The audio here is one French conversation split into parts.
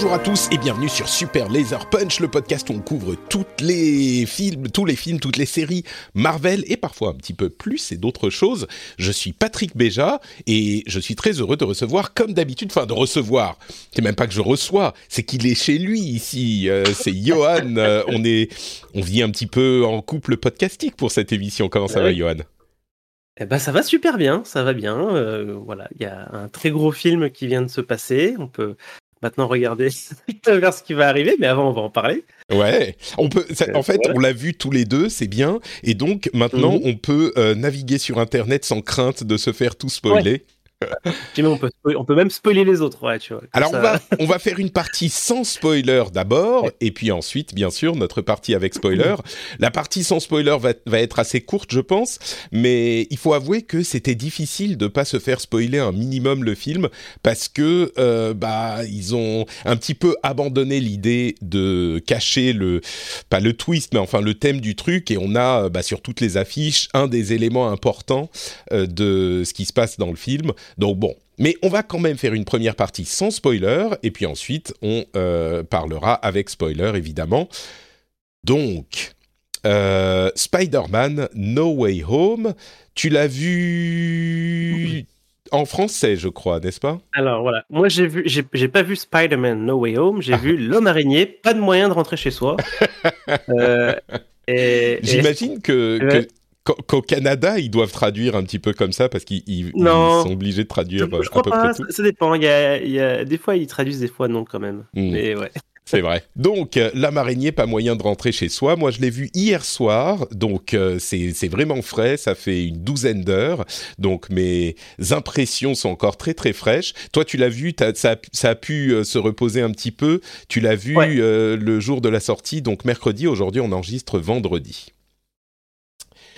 Bonjour à tous et bienvenue sur Super Laser Punch, le podcast où on couvre toutes les films, tous les films, toutes les séries Marvel et parfois un petit peu plus et d'autres choses. Je suis Patrick Béja et je suis très heureux de recevoir, comme d'habitude, enfin de recevoir. C'est même pas que je reçois, c'est qu'il est chez lui ici. Euh, c'est Johan. Euh, on est, on vit un petit peu en couple podcastique pour cette émission. Comment ça va, Ouais. Johan? Eh ben, ça va super bien, ça va bien. euh, voilà, il y a un très gros film qui vient de se passer. On peut maintenant regarder vers ce qui va arriver, mais avant, on va en parler. Ouais, on peut. ça- en fait, Voilà. on l'a vu tous les deux, c'est bien. Et donc maintenant, Mhm. on peut euh, naviguer sur Internet sans crainte de se faire tout spoiler. on, peut, spo- on peut même spoiler les autres, ouais, tu vois. Alors ça. on va on va faire une partie sans spoiler d'abord, et puis ensuite, bien sûr, notre partie avec spoiler. La partie sans spoiler va, va être assez courte, je pense, mais il faut avouer que c'était difficile de pas se faire spoiler un minimum le film parce que euh, bah ils ont un petit peu abandonné l'idée de cacher le pas le twist, mais enfin le thème du truc, et on a euh, bah, sur toutes les affiches un des éléments importants euh, de ce qui se passe dans le film. Donc bon, mais on va quand même faire une première partie sans spoiler, et puis ensuite on euh, parlera avec spoiler évidemment. Donc, euh, Spider-Man No Way Home, tu l'as vu en français, je crois, n'est-ce pas? Alors voilà, moi j'ai vu, j'ai pas vu Spider-Man No Way Home, Ah. j'ai vu L'homme araignée, pas de moyen de rentrer chez soi. Euh, J'imagine que- qu'au- Canada, ils doivent traduire un petit peu comme ça parce qu'ils sont obligés de je, traduire euh, je à crois peu pas, près ça, tout. ça dépend. Il y a, il y a- des fois ils traduisent, des fois non quand même. Hmm. Mais ouais. C'est vrai. Donc, euh, l'âme araignée, pas moyen de rentrer chez soi. Moi, je l'ai vu hier soir, donc euh, c'est vraiment frais. Ça fait une douzaine d'heures, donc mes impressions sont encore très très fraîches. Toi, tu l'as vu, ça, a- ça a pu euh, se reposer un petit peu. Tu l'as vu Ouais. euh, le jour de la sortie, donc mercredi. Aujourd'hui, on enregistre vendredi.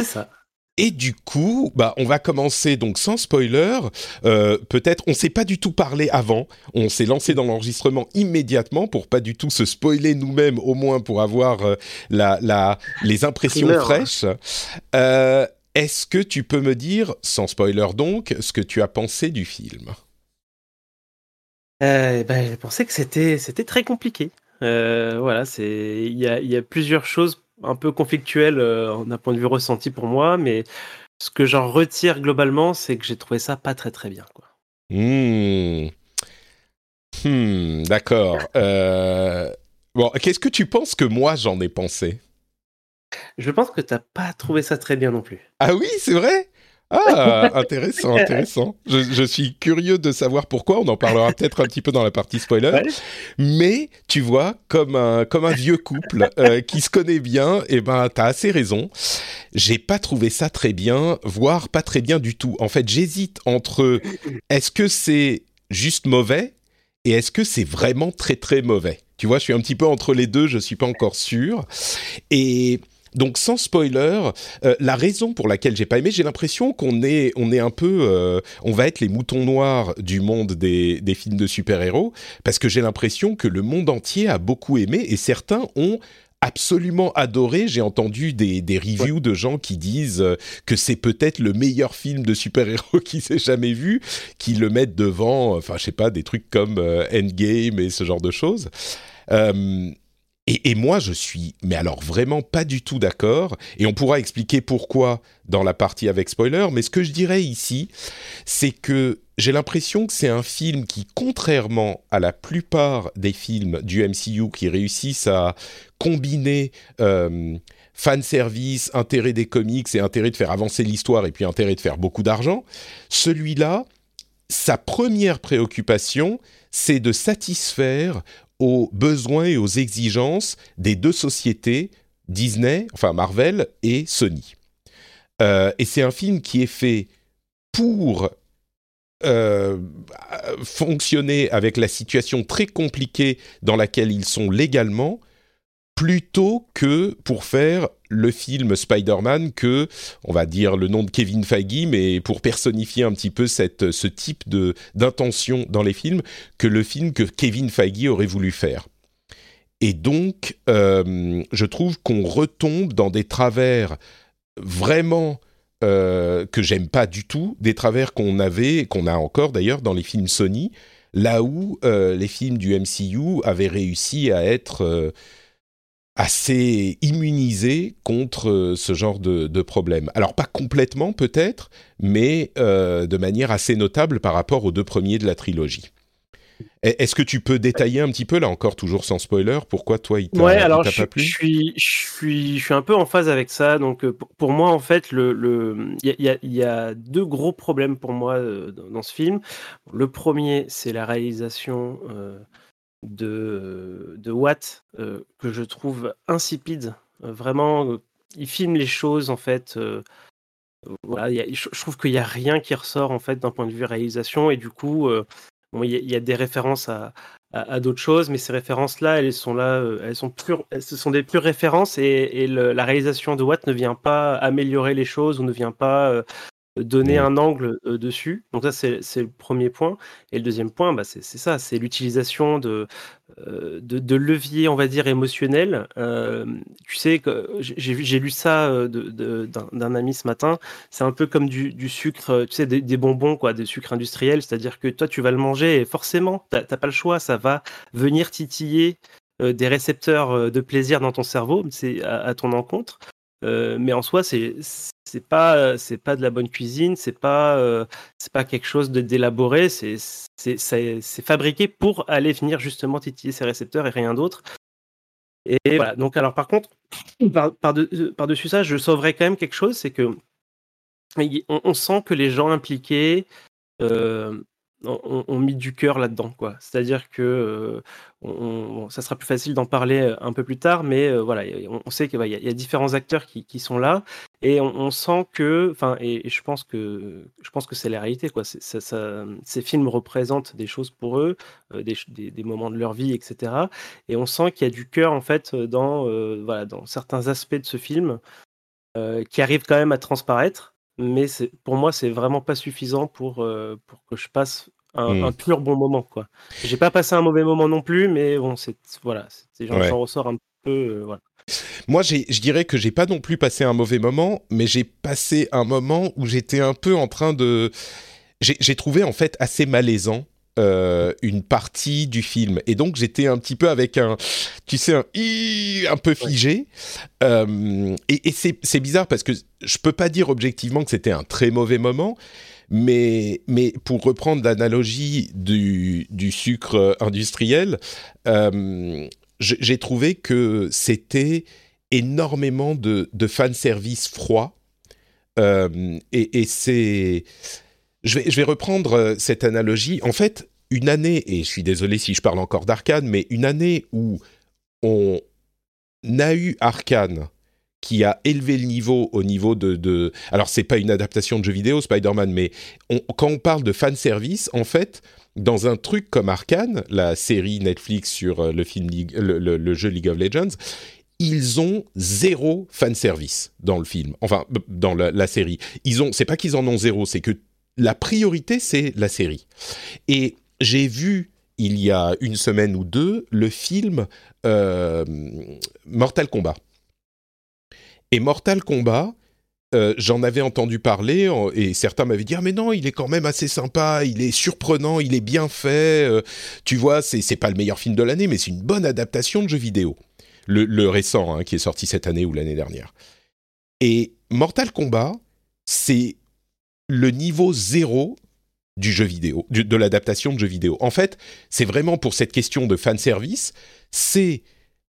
C'est ça. Et du coup, bah, on va commencer donc sans spoiler. Euh, Peut-être, on s'est pas du tout parlé avant. On s'est lancé dans l'enregistrement immédiatement pour pas du tout se spoiler nous-mêmes, au moins pour avoir euh, la, la, les impressions Primeur. fraîches. Euh, Est-ce que tu peux me dire, sans spoiler donc, ce que tu as pensé du film? Euh, ben, j'ai pensé que c'était très compliqué. Voilà, c'est il y a, il y a plusieurs choses un peu conflictuelles euh, d'un point de vue ressenti pour moi, mais ce que j'en retire globalement, c'est que j'ai trouvé ça pas très très bien. Quoi. Hmm, D'accord. Euh, Bon, qu'est-ce que tu penses que moi j'en ai pensé? Je pense que t'as pas trouvé ça très bien non plus. Ah oui, c'est vrai? Ah, intéressant, intéressant. Je, je suis curieux de savoir pourquoi. On en parlera peut-être un petit peu dans la partie spoiler. Ouais. Mais tu vois, comme un, comme un vieux couple euh, qui se connaît bien, et ben t'as assez raison. J'ai pas trouvé ça très bien, voire pas très bien du tout. En fait, j'hésite entre est-ce que c'est juste mauvais et est-ce que c'est vraiment très très mauvais. Tu vois, je suis un petit peu entre les deux. Je suis pas encore sûr. Et donc sans spoiler, euh, la raison pour laquelle j'ai pas aimé, j'ai l'impression qu'on est, on est un peu, euh, on va être les moutons noirs du monde des, des films de super-héros, parce que j'ai l'impression que le monde entier a beaucoup aimé et certains ont absolument adoré. J'ai entendu des, des reviews de gens qui disent euh, que c'est peut-être le meilleur film de super-héros qui s'est jamais vu, qui le mettent devant, enfin je sais pas, des trucs comme euh, Endgame et ce genre de choses. Euh, et, moi, je suis, mais alors vraiment pas du tout d'accord. Et on pourra expliquer pourquoi dans la partie avec spoiler. Mais ce que je dirais ici, c'est que j'ai l'impression que c'est un film qui, contrairement à la plupart des films du MCU qui réussissent à combiner euh, fan service, intérêt des comics et intérêt de faire avancer l'histoire et puis intérêt de faire beaucoup d'argent, celui-là sa première préoccupation, c'est de satisfaire aux besoins et aux exigences des deux sociétés, Disney, enfin Marvel et Sony. Euh, et c'est un film qui est fait pour euh, fonctionner avec la situation très compliquée dans laquelle ils sont légalement, plutôt que pour faire le film Spider-Man que, on va dire le nom de Kevin Feige, mais pour personnifier un petit peu cette, ce type de, d'intention dans les films, que le film que Kevin Feige aurait voulu faire. Et donc, euh, je trouve qu'on retombe dans des travers vraiment euh, que j'aime pas du tout, des travers qu'on avait, qu'on a encore d'ailleurs dans les films Sony, là où euh, les films du MCU avaient réussi à être assez immunisé contre euh, ce genre de, de problème. Alors pas complètement peut-être, mais euh, de manière assez notable par rapport aux deux premiers de la trilogie. Est-ce que tu peux détailler un petit peu, là encore, toujours sans spoiler, pourquoi toi il t'a ouais, alors pas je, plu? je suis, je suis, je suis un peu en phase avec ça. Donc euh, pour, moi, en fait, le, le, il y a, il y a deux gros problèmes pour moi dans, dans ce film. Le premier, c'est la réalisation euh, de, de Watt euh, que je trouve insipide. Euh, vraiment, euh, il filme les choses en fait. voilà, il je, trouve qu'il n'y a rien qui ressort en fait d'un point de vue réalisation et du coup, euh, bon, il y, a- il y a des références à, à, d'autres choses, mais ces références-là, elles sont là, elles sont ce sont des pures références et, et la réalisation de Watt ne vient pas améliorer les choses ou ne vient pas donner Mm. un angle euh, dessus. Donc ça, c'est le premier point. Et le deuxième point, bah, c'est ça, c'est l'utilisation de, euh, de, de leviers, on va dire, émotionnels. Euh, tu sais, que j'ai lu ça euh, d'un ami ce matin. C'est un peu comme du, du sucre, tu sais, des, des bonbons, quoi, des sucres industriels. C'est-à-dire que toi, tu vas le manger et forcément, t'as t'as pas le choix. Ça va venir titiller des récepteurs de plaisir dans ton cerveau, c'est à, à ton encontre. Euh, mais en soi, c'est c'est pas c'est pas de la bonne cuisine, c'est pas euh, c'est pas quelque chose d'élaboré, c'est c'est fabriqué pour aller venir justement titiller ces récepteurs et rien d'autre. Et voilà. Donc alors par contre, par, de- par dessus ça, je sauverais quand même quelque chose, c'est que on, sent que les gens impliqués euh, ont, ont mis du cœur là-dedans, quoi. C'est-à-dire que euh, ça sera plus facile d'en parler euh, un peu plus tard, mais euh, voilà, on, sait qu'il y, a- différents acteurs qui, sont là, et on, sent que, enfin, et, je pense que je pense que c'est la réalité, quoi. Ces films représentent des choses pour eux, des, des- moments de leur vie, etc. Et on sent qu'il y a du cœur en fait dans, voilà, dans certains aspects de ce film qui arrivent quand même à transparaître, mais pour moi, c'est vraiment pas suffisant pour, euh, pour que je passe un, Mm. un pur bon moment, quoi. J'ai pas passé un mauvais moment non plus, mais bon, c'est voilà, j'en Ouais. ressors un peu, euh, voilà. Moi, je dirais que j'ai pas non plus passé un mauvais moment, mais j'ai passé un moment où j'étais un peu en train de. J'ai trouvé en fait assez malaisant euh, une partie du film, et donc j'étais un petit peu avec un, tu sais, un un peu figé. Euh, et et c'est bizarre parce que je peux pas dire objectivement que c'était un très mauvais moment. Mais, mais pour reprendre l'analogie du, du sucre industriel, euh, j'ai trouvé que c'était énormément de, de fanservice froid. Euh, et et c'est. Je vais, je vais reprendre cette analogie. En fait, une année, et je suis désolé si je parle encore d'Arcane, mais une année où on a eu Arcane qui a élevé le niveau au niveau de... de alors, c'est pas une adaptation de jeu vidéo, Spider-Man, mais quand on parle de fanservice, en fait, dans un truc comme Arcane, la série Netflix sur euh, le, film, le, le- jeu League of Legends, ils ont zéro fanservice dans le film, enfin, dans la, la série. Ils ont, c'est pas qu'ils en ont zéro, c'est que la priorité, c'est la série. Et j'ai vu, il y a une semaine ou deux, le film euh, Mortal Kombat. Et Mortal Kombat, euh, j'en avais entendu parler et certains m'avaient dit ah mais non il est quand même assez sympa il est surprenant il est bien fait euh, tu vois c'est c'est pas le meilleur film de l'année mais c'est une bonne adaptation de jeu vidéo le, le récent hein, qui est sorti cette année ou l'année dernière et Mortal Kombat c'est le niveau zéro du jeu vidéo de l'adaptation de jeu vidéo en fait c'est vraiment pour cette question de fan service c'est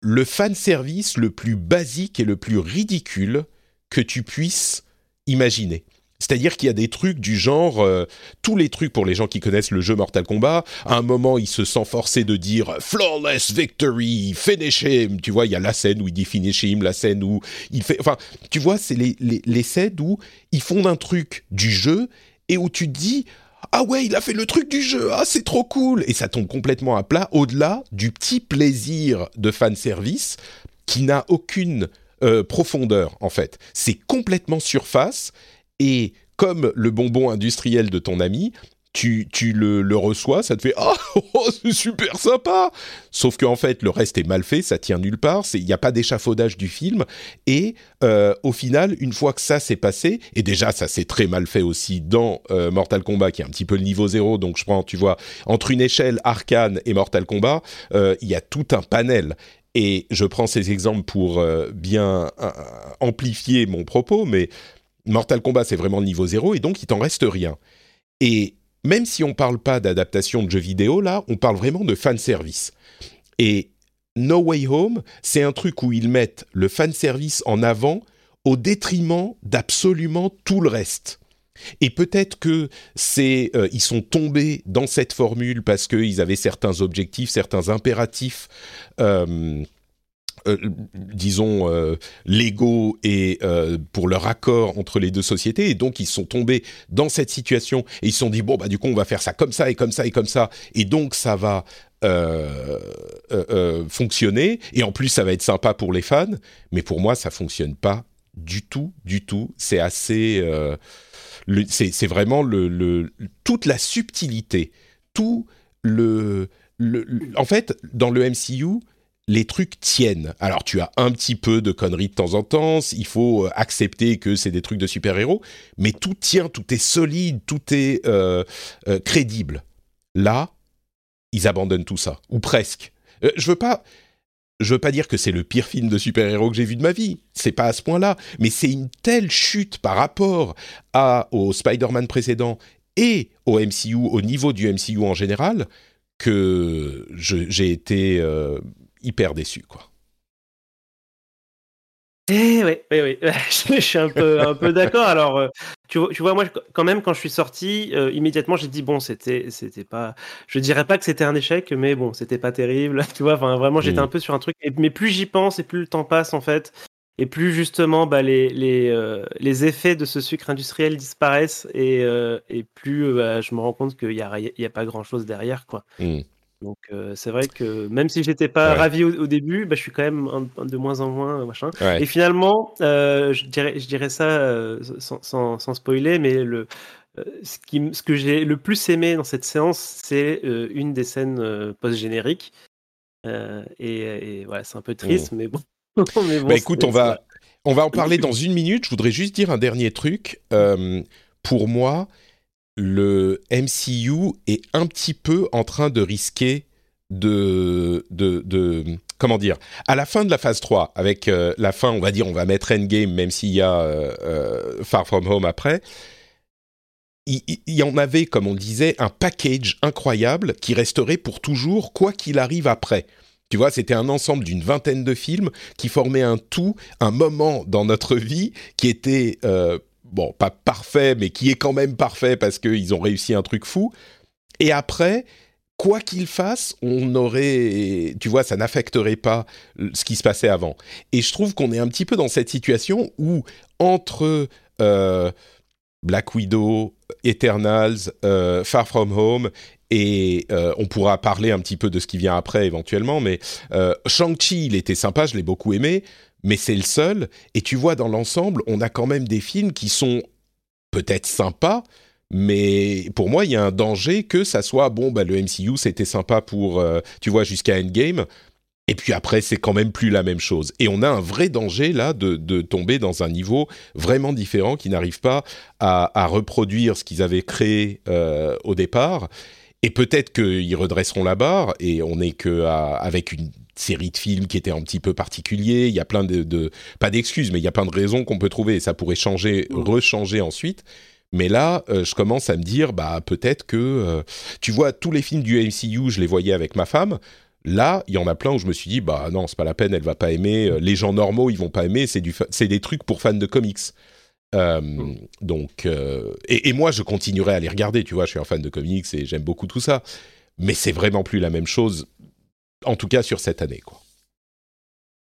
le fan service le plus basique et le plus ridicule que tu puisses imaginer. C'est-à-dire qu'il y a des trucs du genre, euh, tous les trucs pour les gens qui connaissent le jeu Mortal Kombat, à un moment il se sent forcé de dire flawless victory, finish him. Tu vois, il y a la scène où il dit finish him, la scène où il fait. Enfin, tu vois, c'est les, les, les où ils font un truc du jeu et où tu te dis ah ouais, il a fait le truc du jeu, ah c'est trop cool, et ça tombe complètement à plat, au-delà du petit plaisir de fanservice qui n'a aucune euh, profondeur en fait. C'est complètement surface, et comme le bonbon industriel de ton ami, tu, tu le, reçois, ça te fait ah oh, c'est super sympa. Sauf qu'en fait le reste est mal fait, ça tient nulle part. Il n'y a pas d'échafaudage du film et euh, au final une fois que ça s'est passé et déjà ça s'est très mal fait aussi dans euh, Mortal Kombat qui est un petit peu le niveau zéro. Donc je prends tu vois entre une échelle Arcane et Mortal Kombat, euh, il y a tout un panel. Et je prends ces exemples pour bien amplifier mon propos, mais Mortal Kombat c'est vraiment le niveau zéro et donc il t'en reste rien. Et même si on parle pas d'adaptation de jeux vidéo, là, on parle vraiment de fanservice. Et No Way Home, c'est un truc où ils mettent le fanservice en avant au détriment d'absolument tout le reste. Et peut-être que c'est euh, ils sont tombés dans cette formule parce qu'ils avaient certains objectifs, certains impératifs euh, euh, disons, euh, légaux et euh, pour leur accord entre les deux sociétés. Et donc, ils sont tombés dans cette situation et ils se sont dit, bon, bah, du coup, on va faire ça comme ça et comme ça et comme ça. Et donc, ça va fonctionner. Et en plus, ça va être sympa pour les fans. Mais pour moi, ça fonctionne pas du tout, du tout. C'est assez... c'est vraiment le, toute la subtilité, tout le, En fait, dans le MCU les trucs tiennent. Alors tu as un petit peu de conneries de temps en temps, il faut euh, accepter que c'est des trucs de super-héros, mais tout tient, tout est solide, tout est euh, euh, crédible. Là, ils abandonnent tout ça, ou presque. je veux pas... Je veux pas dire que c'est le pire film de super-héros que j'ai vu de ma vie, c'est pas à ce point-là, mais c'est une telle chute par rapport à, au Spider-Man précédent et au MCU, au niveau du MCU en général, que j'ai été hyper déçu, quoi. Eh oui, oui, oui. je suis un peu, un peu d'accord. Alors, euh, tu, tu, vois, moi, quand même, quand je suis sorti, euh, immédiatement, j'ai dit bon, c'était, c'était pas, je dirais pas que c'était un échec, mais bon, c'était pas terrible. Tu vois, enfin, vraiment, j'étais mm. un peu sur un truc. mais plus j'y pense et plus le temps passe, en fait, et plus justement, bah, les, les, euh, les effets de ce sucre industriel disparaissent et, et plus bah, je me rends compte qu'il n'y a, y a pas grand chose derrière, quoi. Mm. Donc c'est vrai que même si j'étais pas ravi au, début, bah, je suis quand même de moins en moins machin. Et finalement, je dirais, je dirais ça sans, sans, spoiler, mais le ce, qui, ce que j'ai le plus aimé dans cette séance, c'est une des scènes post génériques. Et, voilà, c'est un peu triste, mmh. mais bon. mais bon bah, écoute, on va on va en parler dans une minute. Je voudrais juste dire un dernier truc. pour moi, le MCU est un petit peu en train de risquer de, de, comment dire, à la fin de la phase 3, avec euh, la fin, on va dire, on va mettre Endgame, même s'il y a euh, euh, Far From Home après, il, y en avait, comme on disait, un package incroyable qui resterait pour toujours, quoi qu'il arrive après. Tu vois, c'était un ensemble d'une vingtaine de films qui formaient un tout, un moment dans notre vie qui était bon, pas parfait, mais qui est quand même parfait parce qu'ils ont réussi un truc fou. Et après, quoi qu'ils fassent, on aurait, tu vois, ça n'affecterait pas ce qui se passait avant. Et je trouve qu'on est un petit peu dans cette situation où entre euh, Black Widow, Eternals, euh, Far From Home et euh, on pourra parler un petit peu de ce qui vient après éventuellement, mais Shang-Chi, il était sympa, je l'ai beaucoup aimé mais c'est le seul. Et tu vois, dans l'ensemble, on a quand même des films qui sont peut-être sympas, mais pour moi, il y a un danger que ça soit bon. Bah, le MCU, c'était sympa pour, euh, tu vois, jusqu'à Endgame. Et puis après, c'est quand même plus la même chose. Et on a un vrai danger là de, tomber dans un niveau vraiment différent qui n'arrive pas à, reproduire ce qu'ils avaient créé euh, au départ. Et peut-être qu'ils redresseront la barre et on n'est que avec une série de films qui était un petit peu particulier. Il y a plein de, pas d'excuses, mais il y a plein de raisons qu'on peut trouver et ça pourrait changer, mm. rechanger ensuite. Mais là, euh, je commence à me dire, bah peut-être que, euh, tu vois, tous les films du MCU, je les voyais avec ma femme. Là, il y en a plein où je me suis dit, bah non, c'est pas la peine, elle va pas aimer. Euh, les gens normaux, ils vont pas aimer. C'est du, c'est des trucs pour fans de comics. Mm. Donc, et, et, moi, je continuerai à les regarder. Tu vois, je suis un fan de comics et j'aime beaucoup tout ça. Mais c'est vraiment plus la même chose, en tout cas sur cette année, quoi.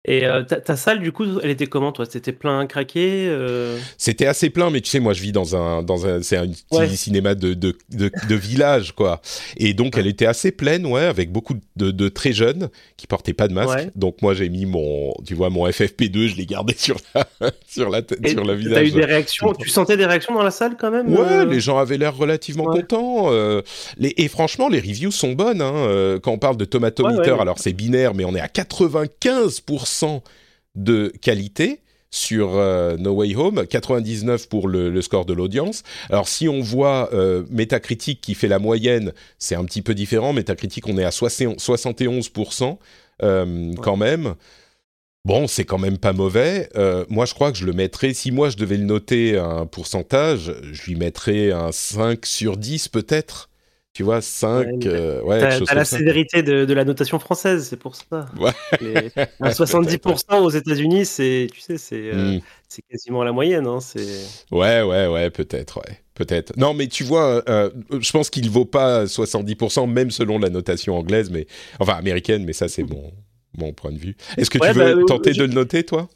Et euh, ta, salle, du coup, elle était comment, toi? C'était plein craqué euh? C'était assez plein, mais tu sais, moi, je vis dans un, dans un, c'est un petit cinéma de, de, de, village, quoi. Et donc, elle était assez pleine, ouais, avec beaucoup de, de très jeunes qui portaient pas de masque. Donc, moi, j'ai mis mon, tu vois, mon FFP2, je l'ai gardé sur la, sur la, sur la visage. T'as eu des réactions? Tu sentais des réactions dans la salle quand même Ouais, euh? les gens avaient l'air relativement contents. les, et franchement, les reviews sont bonnes. Hein, quand on parle de Tomatometer, alors c'est binaire, mais on est à 95% de qualité sur euh, No Way Home, 99 pour le, score de l'audience. Alors si on voit euh, Metacritic qui fait la moyenne, c'est un petit peu différent. Metacritic, on est à 71% euh, quand même. Bon, c'est quand même pas mauvais. moi, je crois que je le mettrais, si moi je devais le noter un pourcentage, je lui mettrais un 5 sur 10 peut-être tu vois, 5. Ouais, ouais t'as, la sévérité de, la notation française, c'est pour ça. Ouais. 70% aux États-Unis, c'est, tu sais, c'est, euh, hmm. c'est quasiment la moyenne. Hein. Ouais, ouais, ouais, peut-être, ouais. Peut-être. Non, mais tu vois, euh, je pense qu'il vaut pas 70%, même selon la notation anglaise, mais enfin américaine, mais ça, c'est mon, mon point de vue. Est-ce que tu veux bah, tenter de le noter, toi?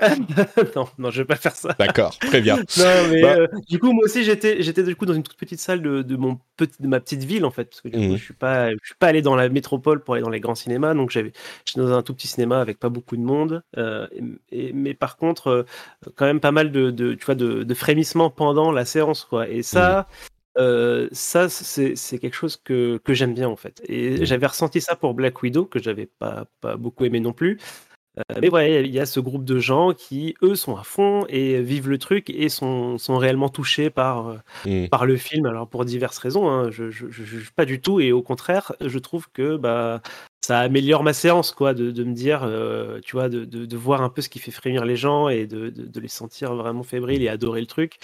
non, non, je vais pas faire ça. D'accord, très bien. non, mais bah. euh, du coup, moi aussi, j'étais, j'étais du coup dans une toute petite salle de, de mon petit, de ma petite ville en fait, parce que du coup, mmh. je suis pas, je suis pas allé dans la métropole pour aller dans les grands cinémas, donc j'avais, j'étais dans un tout petit cinéma avec pas beaucoup de monde, euh, et, mais par contre, euh, quand même pas mal de, de tu vois, de, de frémissements pendant la séance, quoi. Et ça. Mmh. Euh, ça, c'est, c'est quelque chose que, que j'aime bien en fait. Et mmh. j'avais ressenti ça pour Black Widow, que j'avais pas, pas beaucoup aimé non plus. Euh, mais ouais, il y a ce groupe de gens qui, eux, sont à fond et vivent le truc et sont, sont réellement touchés par, euh, mmh. par le film. Alors, pour diverses raisons, hein, je ne juge pas du tout et au contraire, je trouve que bah, ça améliore ma séance, quoi, de, de me dire, euh, tu vois, de, de, de, voir un peu ce qui fait frémir les gens et de, de les sentir vraiment fébriles et adorer le truc.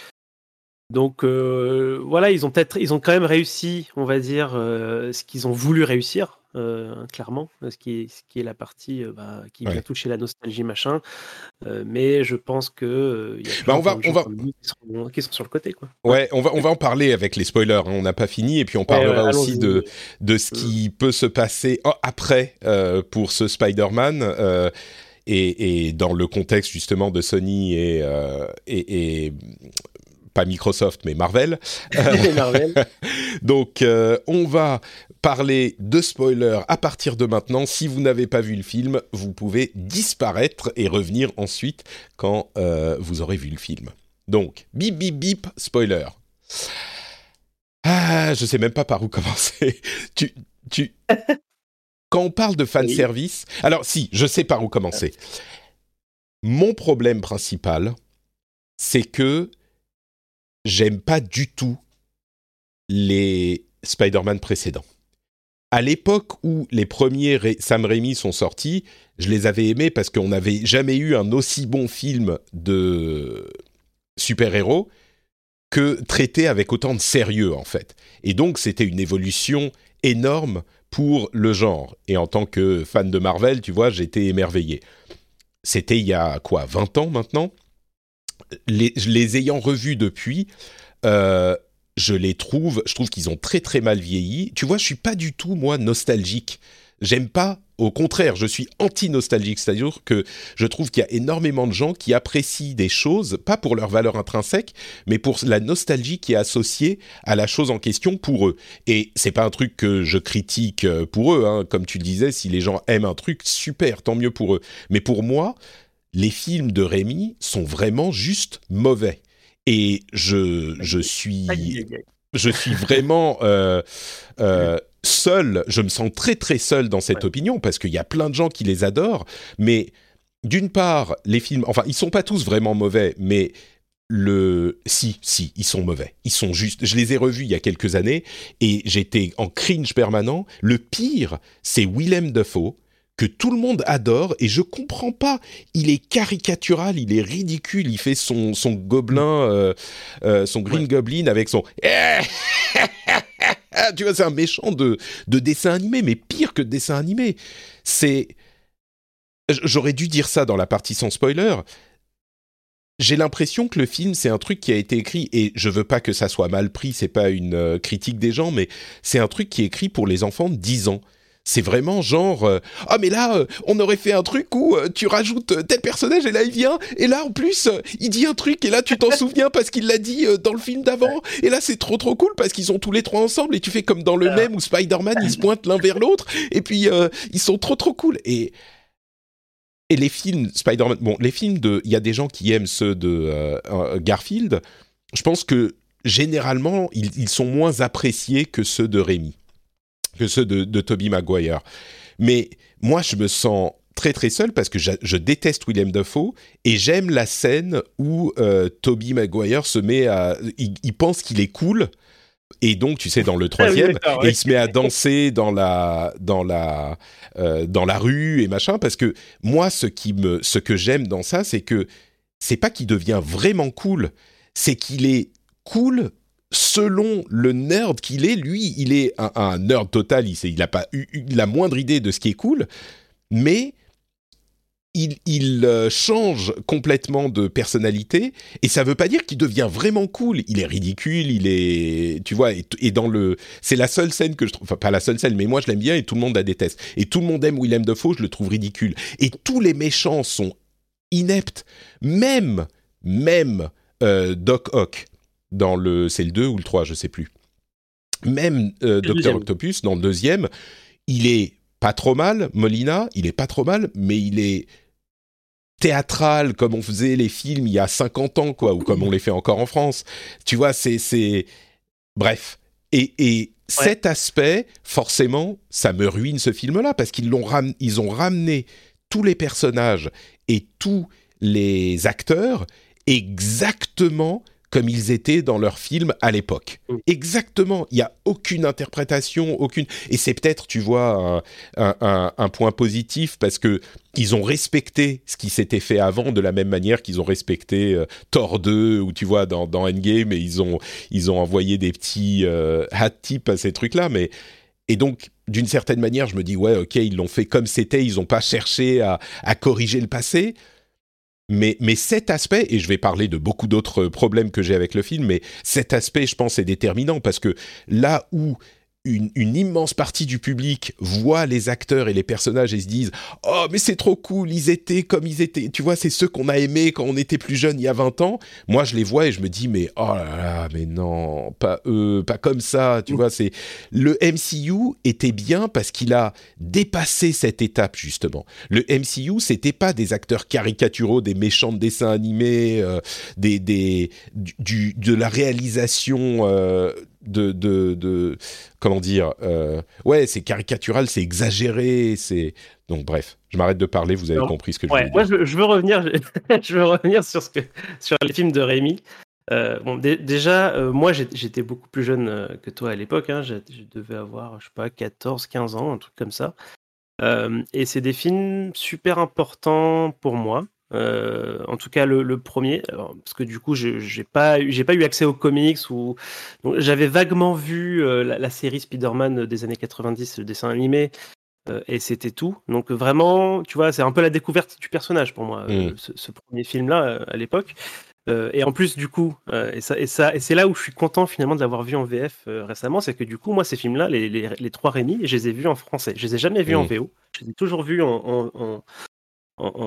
Donc voilà, ils ont peut-être, ils ont quand même réussi, on va dire, ce qu'ils ont voulu réussir. Euh, clairement, ce qui, est, ce qui est la partie euh, bah, qui vient toucher la nostalgie, machin. Euh, mais je pense que y a bah on va, on va... Qui, sont, sur le côté. Quoi. Ouais, on va, on va en parler avec les spoilers. Hein. On n'a pas fini, et puis on parlera aussi de, de ce qui peut se passer oh, après pour ce Spider-Man. Et, et, dans le contexte justement de Sony et, et, et pas Microsoft, mais Marvel. Marvel. Donc, euh, on va parler de spoilers à partir de maintenant. Si vous n'avez pas vu le film, vous pouvez disparaître et revenir ensuite quand euh, vous aurez vu le film. Donc, bip bip bip, spoiler. Ah, je sais même pas par où commencer. tu, tu... Quand on parle de fan service, alors si, je sais par où commencer. Mon problème principal, c'est que j'aime pas du tout les Spider-Man précédents. À l'époque où les premiers Sam Raimi sont sortis, je les avais aimés parce qu'on n'avait jamais eu un aussi bon film de super-héros que traité avec autant de sérieux en fait. Et donc c'était une évolution énorme pour le genre. Et en tant que fan de Marvel, tu vois, j'étais émerveillé. C'était il y a quoi, 20 ans maintenant? Les, ayant revus depuis, euh, je les trouve, je trouve qu'ils ont très très mal vieilli. Tu vois, je suis pas du tout moi nostalgique. J'aime pas. Au contraire, je suis anti-nostalgique, c'est-à-dire que je trouve qu'il y a énormément de gens qui apprécient des choses, pas pour leur valeur intrinsèque, mais pour la nostalgie qui est associée à la chose en question pour eux. Et c'est pas un truc que je critique euh, pour eux, hein. comme tu le disais, si les gens aiment un truc, super, tant mieux pour eux. Mais pour moi, les films de Rémi sont vraiment juste mauvais. Et je, je suis, je suis vraiment euh, euh, seul. Je me sens très très seul dans cette opinion parce qu'il y a plein de gens qui les adorent. Mais d'une part, les films, enfin, ils sont pas tous vraiment mauvais, mais le si si ils sont mauvais. Ils sont juste je les ai revus il y a quelques années et j'étais en cringe permanent. Le pire c'est Willem Dafoe que tout le monde adore et je comprends pas. Il est caricatural, il est ridicule, il fait son, son gobelin, euh, euh, son Green Goblin avec son... tu vois, c'est un méchant de, de dessin animé, mais pire que de dessin animé. C'est... J'aurais dû dire ça dans la partie sans spoiler. j'ai l'impression que le film, c'est un truc qui a été écrit, et je veux pas que ça soit mal pris, c'est pas une euh, critique des gens, mais c'est un truc qui est écrit pour les enfants de 10 ans. C'est vraiment genre euh, ah mais là euh, on aurait fait un truc où tu rajoutes tel personnage et là il vient et là en plus il dit un truc et là tu t'en souviens parce qu'il l'a dit dans le film d'avant et là c'est trop trop cool parce qu'ils sont tous les trois ensemble et tu fais comme dans le même où Spider-Man ils se pointent l'un vers l'autre et puis ils sont trop trop cool. Et et les films Spider-Man, bon, les films de, il y a des gens qui aiment ceux de euh, euh, Garfield. Je pense que généralement, ils, sont moins appréciés que ceux de Rémi, que ceux de, de Tobey Maguire. Mais moi, je me sens très très seul parce que je, déteste William Dafoe et j'aime la scène où euh, Tobey Maguire se met à, il pense qu'il est cool et donc, tu sais, dans le ah troisième, et il se met à danser dans la, dans la, euh, dans la rue et machin, parce que moi, ce qui me, ce que j'aime dans ça, c'est que c'est pas qu'il devient vraiment cool, c'est qu'il est cool selon le nerd qu'il est. Lui, il est un, nerd total, il, il a pas eu la moindre idée de ce qui est cool, mais il, euh, change complètement de personnalité et ça veut pas dire qu'il devient vraiment cool. Il est ridicule, il est, tu vois, et, dans le, c'est la seule scène que je trouve, enfin pas la seule scène, mais moi je l'aime bien et tout le monde la déteste. Et tout le monde aime Willem Dafoe, je le trouve ridicule. Et tous les méchants sont ineptes, même, même euh, Doc Ock dans le, c'est le 2 ou le 3, je sais plus. Même euh, Docteur Octopus dans le deuxième, il est pas trop mal, Molina, il est pas trop mal, mais il est théâtral comme on faisait les films il y a 50 ans, quoi, ou comme on les fait encore en France. Tu vois, c'est... Bref. Et, et cet aspect, forcément, ça me ruine ce film-là, parce qu'ils l'ont ils ont ramené tous les personnages et tous les acteurs exactement comme ils étaient dans leurs films à l'époque. Mm. Exactement. Il n'y a aucune interprétation, aucune. Et c'est peut-être, tu vois, un, point positif parce que ils ont respecté ce qui s'était fait avant de la même manière qu'ils ont respecté euh, Thor 2 ou tu vois dans, dans, Endgame et ils ont ils ont envoyé des petits euh, hat tips à ces trucs là mais et donc d'une certaine manière je me dis ouais ok ils l'ont fait comme c'était ils n'ont pas cherché à, à corriger le passé mais, mais cet aspect, et je vais parler de beaucoup d'autres problèmes que j'ai avec le film, mais cet aspect, je pense, est déterminant parce que là où une, immense partie du public voit les acteurs et les personnages et se disent Oh, mais c'est trop cool, ils étaient comme ils étaient. Tu vois, c'est ceux qu'on a aimés quand on était plus jeune il y a 20 ans. Moi, je les vois et je me dis Mais oh là là, mais non, pas eux, pas comme ça. Tu vois, c'est. Le MCU était bien parce qu'il a dépassé cette étape, justement. Le MCU, c'était pas des acteurs caricaturaux, des méchants de dessins animés, euh, des, des, du, de la réalisation. Euh, de, de, comment dire euh, ouais c'est caricatural c'est exagéré c'est donc bref je m'arrête de parler vous avez compris ce que je veux dire moi je, veux revenir je veux revenir sur ce que sur les films de Rémi. Euh, bon déjà euh, moi j'étais beaucoup plus jeune que toi à l'époque hein, je, devais avoir je sais pas 14 15 ans un truc comme ça. Et c'est des films super importants pour moi euh, en tout cas, le, premier, parce que du coup, j'ai pas, j'ai pas eu accès aux comics ou j'avais vaguement vu euh, la, série Spider-Man des années 90, le dessin animé, euh, et c'était tout. Donc vraiment, tu vois, c'est un peu la découverte du personnage pour moi, mm. ce, premier film-là à l'époque. et en plus, du coup, et ça, et ça, et c'est là où je suis content finalement de l'avoir vu en VF récemment, c'est que du coup, moi, ces films-là, les, les, trois Rémi, je les ai vus en français. Je les ai jamais vus en mm. VO. Je les ai toujours vus en, en,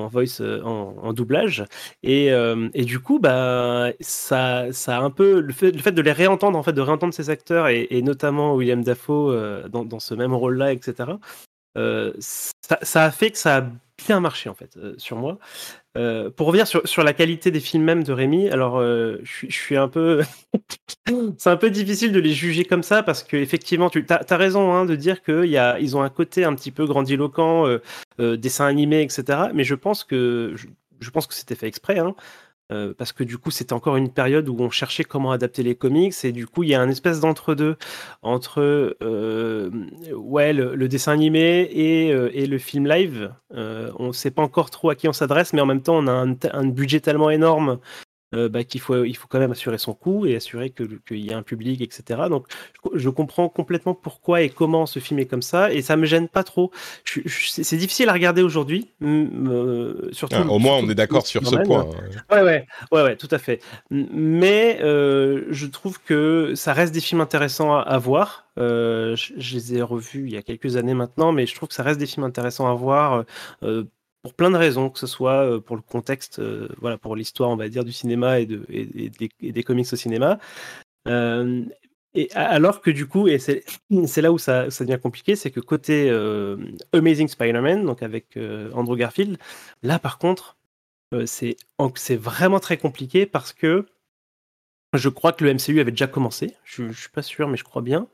voice, euh, en, doublage. Et, euh, et, du coup, bah, ça, ça a un peu le fait, de les réentendre, en fait, de réentendre ces acteurs et, notamment William Dafoe euh, dans, dans, ce même rôle-là, etc. ça, ça, a fait que ça a bien marché en fait sur moi. Euh, pour revenir sur, sur, la qualité des films même de Rémi, alors euh, je, suis un peu. c'est un peu difficile de les juger comme ça parce qu'effectivement, tu as, as, raison hein, de dire qu'ils ont un côté un petit peu grandiloquent, euh, dessin animé, etc. Mais je pense que, je, je pense que c'était fait exprès. Hein. Euh, parce que du coup c'était encore une période où on cherchait comment adapter les comics et du coup il y a un espèce d'entre-deux entre euh, ouais le, dessin animé et, euh, et, le film live. On ne sait pas encore trop à qui on s'adresse mais en même temps on a un, budget tellement énorme euh, bah, qu'il faut, il faut quand même assurer son coût et assurer qu'il y a un public, etc. Donc, je, comprends complètement pourquoi et comment ce film est comme ça, et ça me gêne pas trop. c'est difficile à regarder aujourd'hui, euh, surtout. Ah, au moins, on est d'accord sur ce point. Ouais, ouais, ouais, ouais, tout à fait. Mais euh, je trouve que ça reste des films intéressants à, voir. je, je, les ai revus il y a quelques années maintenant, mais je trouve que ça reste des films intéressants à voir pour plein de raisons, que ce soit euh, pour le contexte, euh, voilà, pour l'histoire, on va dire, du cinéma et, de, et, des, comics au cinéma. Euh, et alors que du coup, et c'est là où ça, ça, devient compliqué, c'est que côté Amazing Spider-Man, donc avec Andrew Garfield, là par contre, c'est vraiment très compliqué parce que je crois que le MCU avait déjà commencé. Je, je suis pas sûr, mais je crois bien.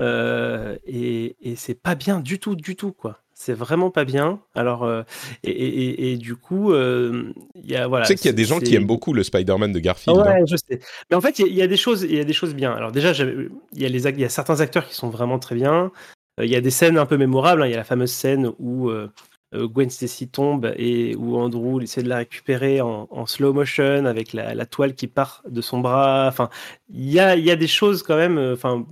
et, et c'est pas bien du tout, du tout, quoi. C'est vraiment pas bien. Alors, euh, et, du coup, euh, il y a voilà. Tu sais qu'il y a des gens qui aiment beaucoup le Spider-Man de Garfield. Ouais, hein. je sais. Mais en fait, il y, a des choses, il y a des choses bien. Alors déjà, il y a les, y a certains acteurs qui sont vraiment très bien. Euh, il y a des scènes un peu mémorables. Hein. Il y a la fameuse scène où Gwen Stacy tombe et où Andrew essaie de la récupérer en, slow motion avec la, toile qui part de son bras. Enfin, il y a, y a des choses quand même. Enfin,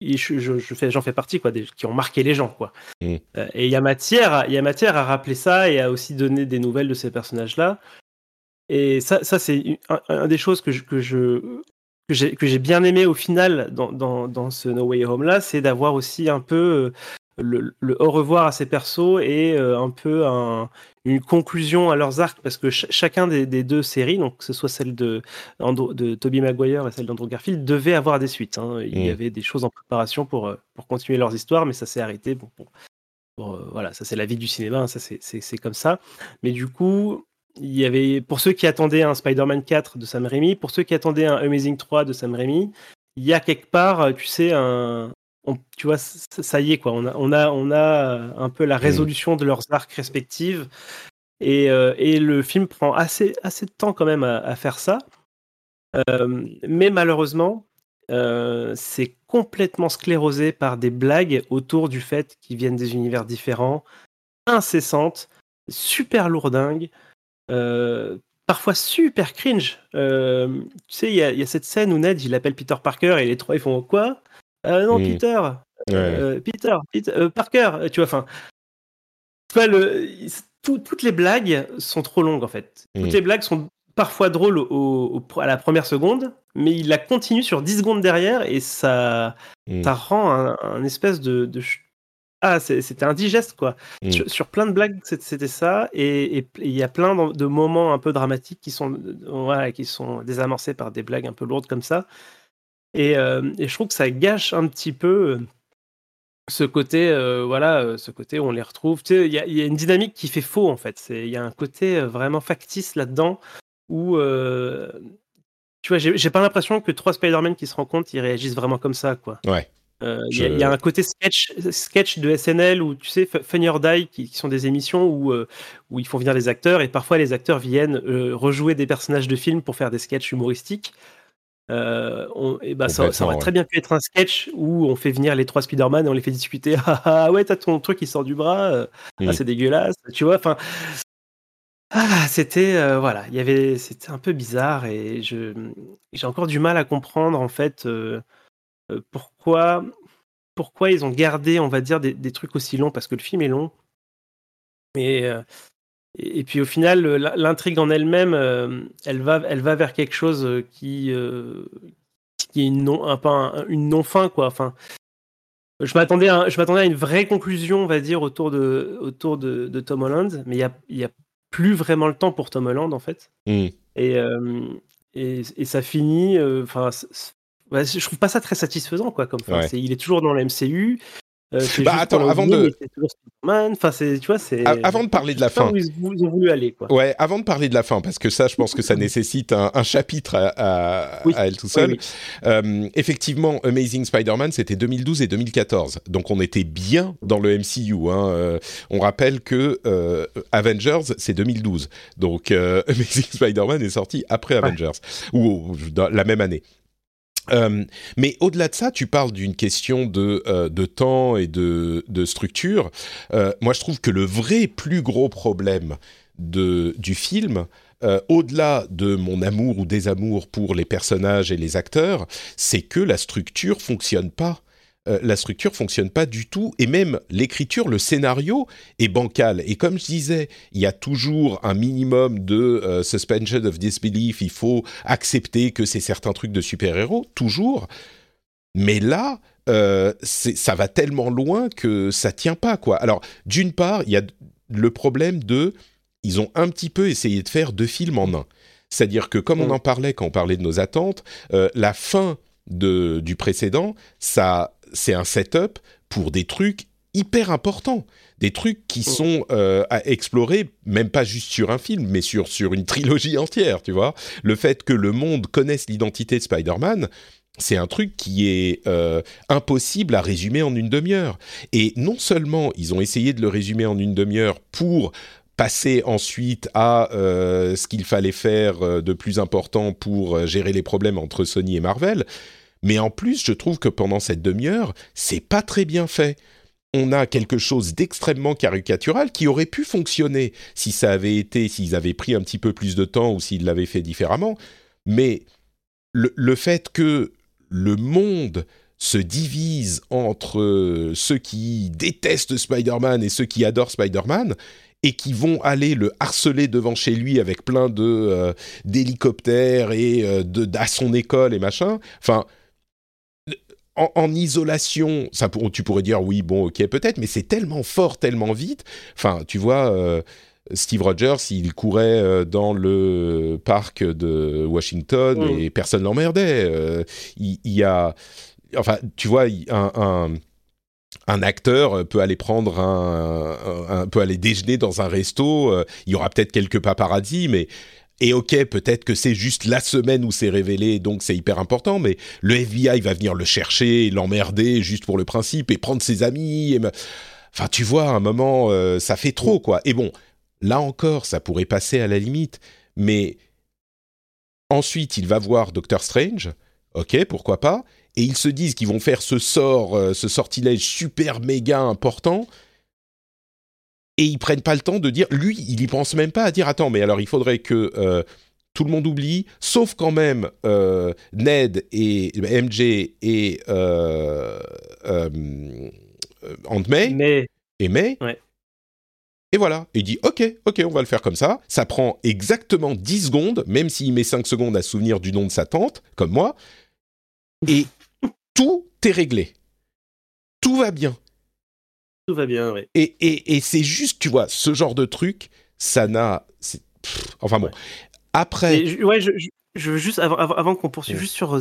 je, fais, j'en fais partie, quoi, des, qui ont marqué les gens, quoi. Euh, et il y a matière, il y a matière à rappeler ça et à aussi donner des nouvelles de ces personnages-là. Et ça, ça c'est un, des choses que je, que je que j'ai bien aimé au final dans, dans, dans ce No Way Home là, c'est d'avoir aussi un peu le, au revoir à ces persos et euh, un peu une conclusion à leurs arcs parce que chacun des, deux séries, donc que ce soit celle de, de Tobey Maguire et celle d'Andrew Garfield, devait avoir des suites. Hein. Il y mm. avait des choses en préparation pour, euh, pour continuer leurs histoires, mais ça s'est arrêté. Bon, euh, voilà, ça c'est la vie du cinéma, hein, ça c'est comme ça. Mais du coup, il y avait pour ceux qui attendaient un Spider-Man 4 de Sam Raimi, pour ceux qui attendaient un Amazing 3 de Sam Raimi, il y a quelque part, tu sais, un, tu vois, ça, y est, quoi. On a, on, a, on a un peu la mmh. résolution de leurs arcs respectifs. Et, euh, et, le film prend assez, assez de temps quand même à, faire ça. Euh, mais malheureusement, euh, c'est complètement sclérosé par des blagues autour du fait qu'ils viennent des univers différents, incessantes, super lourdingues, parfois super cringe. tu sais, il y, y, a cette scène où Ned, il appelle Peter Parker et les trois, ils font quoi? Euh, non, Peter. Euh, Peter, Peter euh, Parker, tu vois, enfin. Le, toutes les blagues sont trop longues en fait. Toutes mm. les blagues sont parfois drôles au, à la première seconde, mais il la continue sur 10 secondes derrière et ça, mm. ça rend un, espèce de, ah, c'était indigeste quoi. Sur, plein de blagues, c'était ça, et il y a plein de moments un peu dramatiques qui sont, voilà, qui sont désamorcés par des blagues un peu lourdes comme ça. Euh, et, je trouve que ça gâche un petit peu euh, ce côté, euh, voilà, ce côté où on les retrouve. Tu sais, il y, a une dynamique qui fait faux en fait. Il y a un côté vraiment factice là-dedans où, tu vois, j'ai pas l'impression que trois Spider-Man qui se rencontrent, ils réagissent vraiment comme ça, quoi. Ouais. Il y, a un côté sketch, sketch de SNL où tu sais, Funny or Die, qui, sont des émissions où, où ils font venir les acteurs et parfois les acteurs viennent rejouer des personnages de films pour faire des sketchs humoristiques. Euh, on, et bah, ça, aurait très bien pu être un sketch où on fait venir les trois Spider-Man et on les fait discuter. Ah, ah ouais, t'as ton truc qui sort du bras, euh, ah, c'est dégueulasse, tu vois. Enfin, ah, c'était euh, voilà, il y avait, c'était un peu bizarre et je, j'ai encore du mal à comprendre en fait pourquoi, pourquoi ils ont gardé, on va dire, des, des, trucs aussi longs parce que le film est long. Mais et, puis au final, l'intrigue en elle-même, euh, elle, va, elle va vers quelque chose euh, qui, euh, qui est une non, un, une non fin quoi. Enfin, je m'attendais à, je m'attendais à une vraie conclusion, on va dire, autour de, autour de, de Tom Holland, mais il y a, y a plus vraiment le temps pour Tom Holland en fait. Mm. Et, et, et, ça finit. Enfin, je trouve pas ça très satisfaisant quoi. Comme il est toujours dans la MCU. Euh, bah attends, avant de. Enfin, tu vois, c'est. Avant de parler de la fin. Où ils, ont voulu aller, quoi. Ouais, avant de parler de la fin, parce que ça, je pense que ça nécessite un, chapitre à, elle tout seul. Euh, effectivement, Amazing Spider-Man, c'était 2012 et 2014, donc on était bien dans le MCU. Hein. Euh, on rappelle que Avengers, c'est 2012, donc Amazing Spider-Man est sorti après Avengers ou la même année. Euh, mais au-delà de ça, tu parles d'une question de, euh, de temps et de, de structure. Euh, moi, je trouve que le vrai plus gros problème de, du film, au-delà de mon amour ou désamour pour les personnages et les acteurs, c'est que la structure fonctionne pas. Euh, la structure fonctionne pas du tout et même l'écriture, le scénario est bancal. Et comme je disais, il y a toujours un minimum de euh, suspension of disbelief. Il faut accepter que c'est certains trucs de super-héros, toujours. Mais là, euh, ça va tellement loin que ça tient pas quoi. Alors d'une part, il y a le problème de, ils ont un petit peu essayé de faire deux films en un. C'est-à-dire que comme on mm. en parlait quand on parlait de nos attentes, la fin de, du précédent, ça c'est un setup pour des trucs hyper importants, des trucs qui oh. sont euh, à explorer, même pas juste sur un film, mais sur, sur une trilogie entière, tu vois. Le fait que le monde connaisse l'identité de Spider-Man, c'est un truc qui est euh, impossible à résumer en une demi-heure. Et non seulement ils ont essayé de le résumer en une demi-heure pour passer ensuite à euh, ce qu'il fallait faire de plus important pour gérer les problèmes entre Sony et Marvel, mais en plus, je trouve que pendant cette demi-heure, c'est pas très bien fait. On a quelque chose d'extrêmement caricatural qui aurait pu fonctionner si ça avait été, s'ils avaient pris un petit peu plus de temps ou s'ils l'avaient fait différemment. Mais le, fait que le monde se divise entre ceux qui détestent Spider-Man et ceux qui adorent Spider-Man, et qui vont aller le harceler devant chez lui avec plein de euh, d'hélicoptères et euh, à son école et machin. Enfin, en, isolation, ça, tu pourrais dire oui, bon, ok, peut-être, mais c'est tellement fort, tellement vite. Enfin, tu vois, euh, Steve Rogers, il courait euh, dans le parc de Washington et personne l'emmerdait. Euh, il, y a, enfin, tu vois, un, un acteur peut aller prendre un, peut aller déjeuner dans un resto. il y aura peut-être quelques paparazzis, mais et ok, peut-être que c'est juste la semaine où c'est révélé, donc c'est hyper important, mais le FBI va venir le chercher, l'emmerder juste pour le principe et prendre ses amis. Et Enfin, tu vois, à un moment, euh, ça fait trop, quoi. Et bon, là encore, ça pourrait passer à la limite, mais ensuite, il va voir Doctor Strange, ok, pourquoi pas, et ils se disent qu'ils vont faire ce sort, euh, ce sortilège super méga important et ils prennent pas le temps de dire, lui, il y pense même pas à dire, attends, mais alors il faudrait que euh, tout le monde oublie, sauf quand même euh, Ned et MJ et euh, Aunt May, et May. Et voilà, il dit ok, ok, on va le faire comme ça. Ça prend exactement 10 secondes, même s'il met 5 secondes à se souvenir du nom de sa tante, comme moi. Et tout est réglé. Tout va bien. Tout va bien, oui. Et, et, et c'est juste, tu vois, ce genre de truc, ça n'a. Enfin bon. Après. ouais, je, je, veux juste, avant, avant qu'on poursuive, juste sur,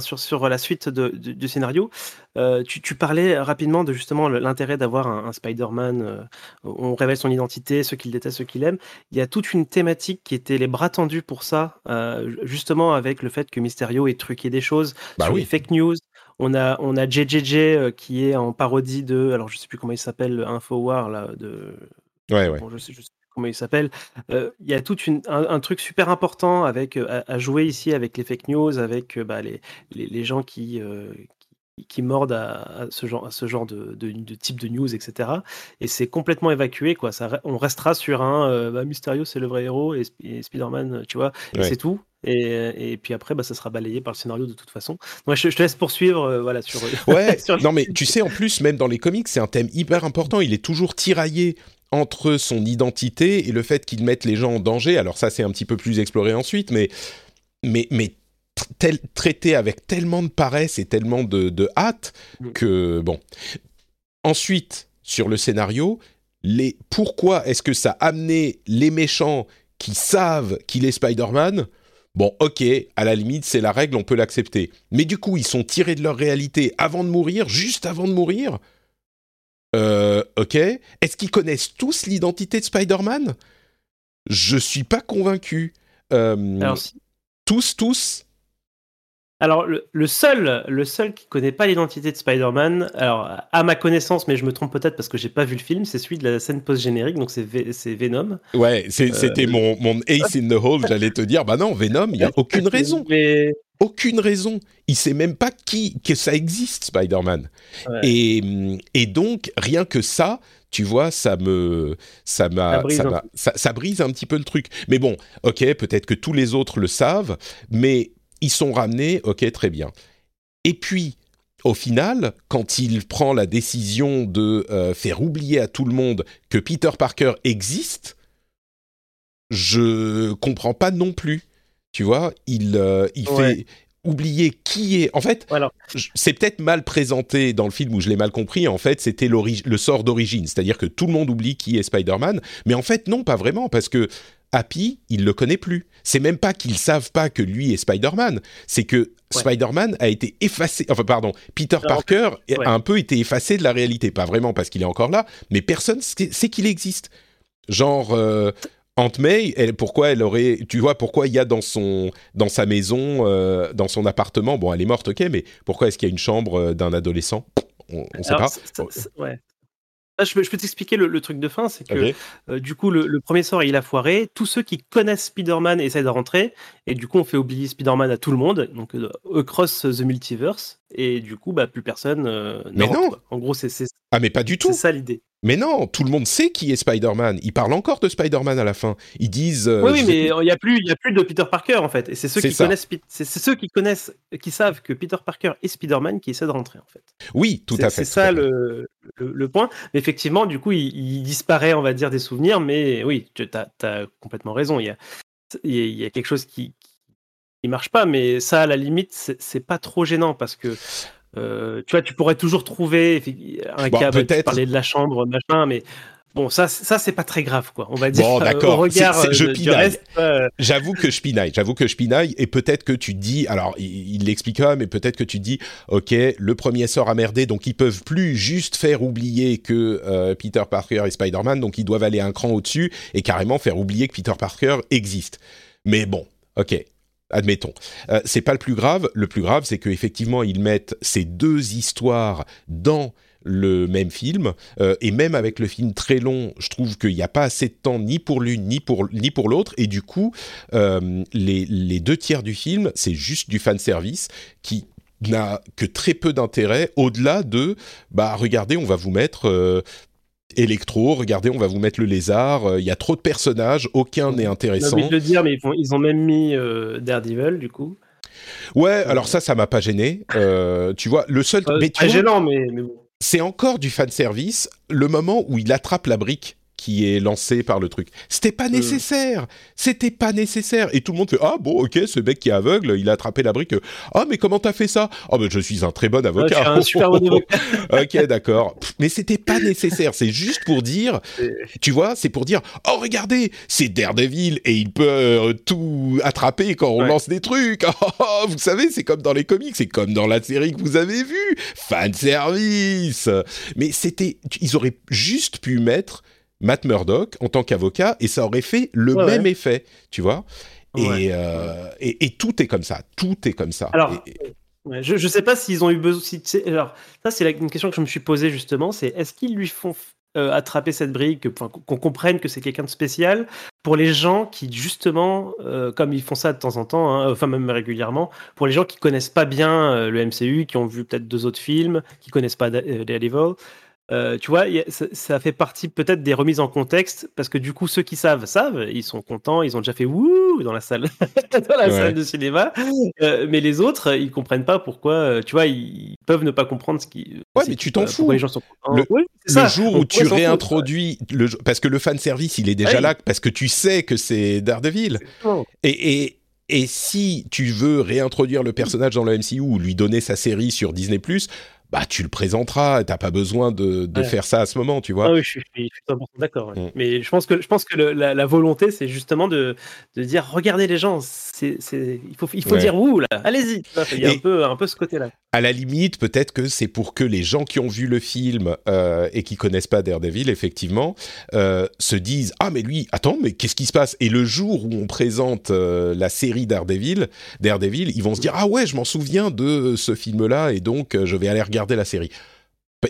sur, sur, la suite de, du scénario, euh, tu, tu, parlais rapidement de justement l'intérêt d'avoir un, Spider-Man. Euh, on révèle son identité, ceux qu'il déteste, ceux qu'il aime. Il y a toute une thématique qui était les bras tendus pour ça, euh, justement avec le fait que Mysterio ait truqué des choses bah sur les fake news, on a, on a JJJ euh, qui est en parodie de, alors je sais plus comment il s'appelle, Infowar là, de. Ouais, ouais. je sais, sais comment il s'appelle. Euh, il y a tout un, truc super important avec euh, à, jouer ici avec les fake news, avec bah, les, les, gens qui, qui mordent à, ce genre, à ce genre de, de, type de news, etc. Et c'est complètement évacué, quoi. Ça, on restera sur un bah, Mysterio, c'est le vrai héros, et, Spider-Man, tu vois, et c'est tout. Et, et, puis après, bah, ça sera balayé par le scénario de toute façon. Moi, je, te laisse poursuivre, euh, voilà, sur. Ouais. non, mais tu sais, en plus, même dans les comics, c'est un thème hyper important. Il est toujours tiraillé entre son identité et le fait qu'il mette les gens en danger. Alors ça, c'est un petit peu plus exploré ensuite, mais mais mais traité avec tellement de paresse et tellement de, hâte mm. que bon. Ensuite, sur le scénario, les pourquoi est-ce que ça a amené les méchants qui savent qu'il est Spider-Man Bon, ok, à la limite, c'est la règle, on peut l'accepter. Mais du coup, ils sont tirés de leur réalité avant de mourir, juste avant de mourir euh, ok. Est-ce qu'ils connaissent tous l'identité de Spider-Man? Je suis pas convaincu. Euh, tous, tous alors, le, seul, le seul qui connaît pas l'identité de Spider-Man, alors à ma connaissance, mais je me trompe peut-être parce que j'ai pas vu le film, c'est celui de la scène post-générique, donc c'est Venom. Ouais, c'était euh, mon, mon ace in the hole, j'allais te dire, bah non, Venom, il y a aucune raison. Mais, aucune raison. Il sait même pas qui que ça existe Spider-Man. Ouais. Et, et donc rien que ça, tu vois, ça me ça m'a Ça ça- ça brise un petit peu le truc. Mais bon, ok, peut-être que tous les autres le savent, mais ils sont ramenés, ok, très bien. Et puis au final, quand il prend la décision de euh, faire oublier à tout le monde que Peter Parker existe, je comprends pas non plus. Tu vois, il, euh, il Ouais. fait oublier qui est. En fait, c'est peut-être mal présenté dans le film où je l'ai mal compris. En fait, c'était le sort d'origine, c'est-à-dire que tout le monde oublie qui est Spider-Man, mais en fait non, pas vraiment, parce que Happy, il le connaît plus. C'est même pas qu'ils savent pas que lui est Spider-Man, c'est que Ouais. Spider-Man a été effacé. Enfin, pardon, Peter Parker ouais. a un peu été effacé de la réalité, pas vraiment parce qu'il est encore là, mais personne sait sait qu'il existe. Genre. euh, Aunt May, elle, pourquoi elle aurait, tu vois, pourquoi il y a dans son, dans sa maison, euh, dans son appartement, bon, elle est morte, ok, mais pourquoi est-ce qu'il y a une chambre euh, d'un adolescent? On ne sait pas. ouais. Ah, je peux, t'expliquer le, le truc de fin, c'est que euh, du coup, le, le premier sort, il a foiré. Tous ceux qui connaissent Spider-Man essaient de rentrer. Et du coup, on fait oublier Spider-Man à tout le monde. Donc, euh, across the multiverse. Et du coup, bah, plus personne. euh, Mais rentre, non. quoi. En gros, c'est c'est- Ah, mais pas du tout. c'est ça l'idée. Mais non, tout le monde sait qui est Spider-Man. Ils parlent encore de Spider-Man à la fin. Ils disent. euh, oui, oui, mais il n'y a, plus- il y a plus de Peter Parker, en fait. Et c'est ceux, qui ça. connaissent, c'est ceux qui connaissent, qui savent que Peter Parker est Spider-Man qui essaient de rentrer, en fait. Oui, tout à fait. C'est ça le, le, le point. Mais effectivement, du coup, il, il disparaît, on va dire, des souvenirs. Mais oui, tu as, complètement raison. Il y a, il y a- il quelque chose qui, qui marche pas. Mais ça, à la limite, c'est pas trop gênant parce que. Euh, tu vois, tu pourrais toujours trouver un Bon, cas, bah, tu parlais de la chambre, machin, mais bon, ça, c'est- ça c'est pas très grave, quoi. On va dire. Bon, euh, d'accord. Je euh, pinaille. euh, J'avoue que je pinaille, j'avoue que je pinaille, et peut-être que tu dis, alors il l'expliquera, mais peut-être que tu dis, ok, le premier sort a merdé, donc ils peuvent plus juste faire oublier que euh, Peter Parker est Spider-Man, donc ils doivent aller un cran au-dessus et carrément faire oublier que Peter Parker existe. Mais bon, ok. Admettons, Euh, c'est pas le plus grave. Le plus grave, c'est qu'effectivement, ils mettent ces deux histoires dans le même film, Euh, et même avec le film très long, je trouve qu'il n'y a pas assez de temps ni pour l'une ni pour ni pour l'autre, et du coup, euh, les, les deux tiers du film, c'est juste du fan service qui n'a que très peu d'intérêt au-delà de bah regardez on va vous mettre euh, Electro, regardez on va vous mettre le lézard, euh, il y a trop de personnages, aucun n'est j'ai intéressant. envie de le dire, mais ils, font- ils ont même mis euh, Daredevil, du coup. Ouais, alors ça ça m'a pas gêné. Euh, tu vois, le seul Euh, mais tu très vois, gênant, mais, c'est encore du fan service le moment où il attrape la brique qui est lancée par le truc. C'était pas nécessaire. C'était pas nécessaire. Et tout le monde fait ah bon ok ce mec qui est aveugle il a attrapé la brique. Ah mais comment t'as fait ça? Ah ben je suis un très bon Ouais, avocat. je suis un super bon avocat. ok d'accord. Mais c'était pas nécessaire. C'est juste pour dire tu vois, c'est pour dire oh regardez, c'est Daredevil et il peut euh, tout attraper quand on Ouais. lance des trucs. Oh, oh, vous savez, c'est comme dans les comics, c'est comme dans la série que vous avez vue, fan service. Mais c'était, ils auraient juste pu mettre Matt Murdock en tant qu'avocat et ça aurait fait le Ouais, même ouais. effet, tu vois. Et, euh, et, et tout est comme ça, tout est comme ça. Alors, Et- je ne sais pas s'ils ont eu besoin. si- alors, ça, c'est une question que je me suis posée justement c'est est-ce qu'ils lui font euh, attraper cette brique, qu'on comprenne que c'est quelqu'un de spécial pour les gens qui, justement, euh, comme ils font ça de temps en temps, hein, enfin même régulièrement, pour les gens qui connaissent pas bien le MCU, qui ont vu peut-être deux autres films, qui connaissent pas Da- Daredevil. Euh, tu vois, a- ça, ça fait partie peut-être des remises en contexte parce que du coup, ceux qui savent savent, ils sont contents, ils ont déjà fait wouh dans la salle, dans la Ouais. salle de cinéma. Euh, mais les autres, ils comprennent pas pourquoi. euh, tu vois, ils peuvent ne pas comprendre ce qui. Ouais, mais tu t'en fou. Pourquoi les gens sont. Le- ça. jour où tu réintroduis le parce que le fan service il est déjà Oui. là parce que tu sais que c'est Daredevil et, et et si tu veux réintroduire le personnage dans le MCU ou lui donner sa série sur Disney bah tu le présenteras t'as pas besoin de, de Ouais. faire ça à ce moment tu vois Ah oui, je suis, suis 100% d'accord. ouais. Mm. Mais je pense que, je pense que le- la, la volonté, c'est justement de, de dire regardez les gens, c'est, il faut, il faut Ouais. dire ouh là, allez-y. Il y a Et- un peu, un peu ce côté-là. à la limite, peut-être que c'est pour que les gens qui ont vu le film euh, et qui connaissent pas Daredevil, effectivement, euh, se disent ah mais lui, attends, mais qu'est-ce qui se passe? Et le jour où on présente euh, la série Daredevil, Daredevil, ils vont se dire ah ouais, je m'en souviens de ce film-là et donc je vais aller regarder la série.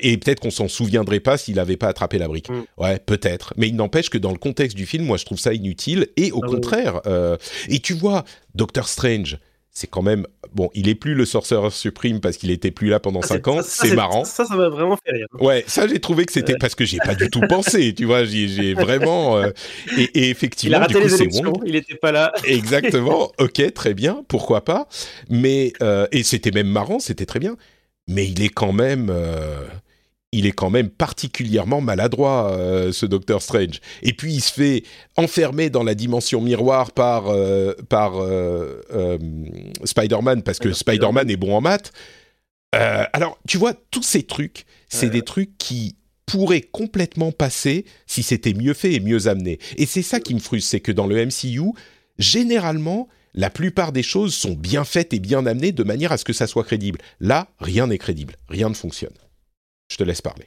Et peut-être qu'on s'en souviendrait pas s'il avait pas attrapé la brique. Mm. Ouais, peut-être. Mais il n'empêche que dans le contexte du film, moi, je trouve ça inutile. Et au Ah oui, contraire, euh, et tu vois, Doctor Strange, c'est quand même bon. Il est plus le Sorcerer Supreme parce qu'il était plus là pendant Ça, 5 ans. C'est marrant. Ça, ça m'a vraiment fait rire. Ouais, ça j'ai trouvé que c'était parce que j'ai pas du tout pensé, tu vois, j'ai vraiment euh, et, et Il a effectivement raté du coup les c'est élections, Wong. il n'était pas là. Exactement. ok, très bien, pourquoi pas. Mais euh, et c'était même marrant, c'était très bien. Mais il est quand même, euh, il est quand même particulièrement maladroit, euh, ce Docteur Strange. Et puis il se fait enfermer dans la dimension miroir par euh, par Spider-Man parce que Spider-Man est bon en maths. Alors, tu vois, tous ces trucs, c'est Ouais. des trucs qui pourraient complètement passer si c'était mieux fait et mieux amené. Et c'est ça qui me frustre, c'est que dans le MCU, généralement, la plupart des choses sont bien faites et bien amenées de manière à ce que ça soit crédible. Là, rien n'est crédible, rien ne fonctionne. Je te laisse parler.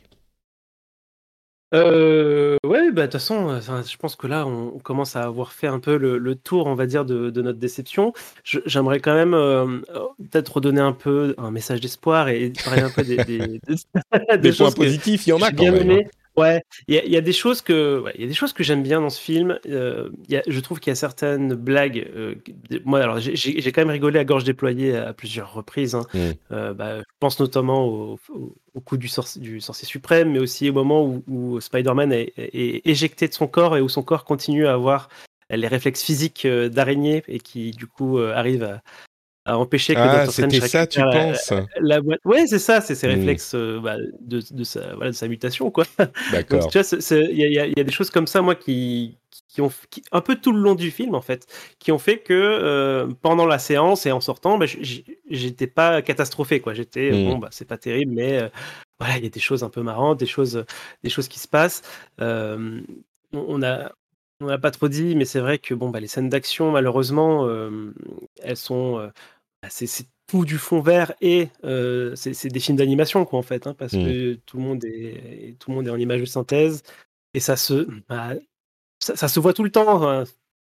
Euh, ouais, bah de toute façon, enfin, je pense que là, on on commence à avoir fait un peu le, le tour, on va dire, de, de notre déception. J'aimerais quand même euh, euh, peut-être redonner un peu un message d'espoir et parler un peu des, des, des- points positifs, il y en a quand même. hein. aimé. Ouais, il y, a- il y a des choses que, ouais, il y a des choses que j'aime bien dans ce film. Euh, il y a- je trouve qu'il y a certaines blagues. euh, moi, alors, j'ai- quand même rigolé à gorge déployée à plusieurs reprises. hein. Mm. Euh, bah, je pense notamment au, au- au coup du, sorci- du sorcier suprême, mais aussi au moment où, où Spider-Man est, est éjecté de son corps et où son corps continue à avoir les réflexes physiques d'araignée et qui, du coup, arrive à, à empêcher que Ah, c'était ça, tu la- penses la boîte. Ouais, c'est ça, c'est ses Mm. réflexes euh, bah, de, de, sa, voilà, de sa mutation, quoi. D'accord. tu vois, il y, a- y y des choses comme ça, moi, qui, qui ont, qui- un peu tout le long du film, en fait, qui ont fait que euh, pendant la séance et en sortant, bah, j'étais pas catastrophé, quoi. J'étais, euh, bon, bah, c'est pas terrible, mais euh, voilà, il y a des choses un peu marrantes, des choses, des choses qui se passent. Euh, on on a. On n'a pas trop dit, mais c'est vrai que bon, bah, les scènes d'action, malheureusement, euh, elles sont. euh, c'est c'est tout du fond vert et euh, c'est des films d'animation, quoi, en fait, hein, parce Mm. que tout le monde est, tout le monde est en image de synthèse et ça se, bah, ça, ça se voit tout le temps. hein.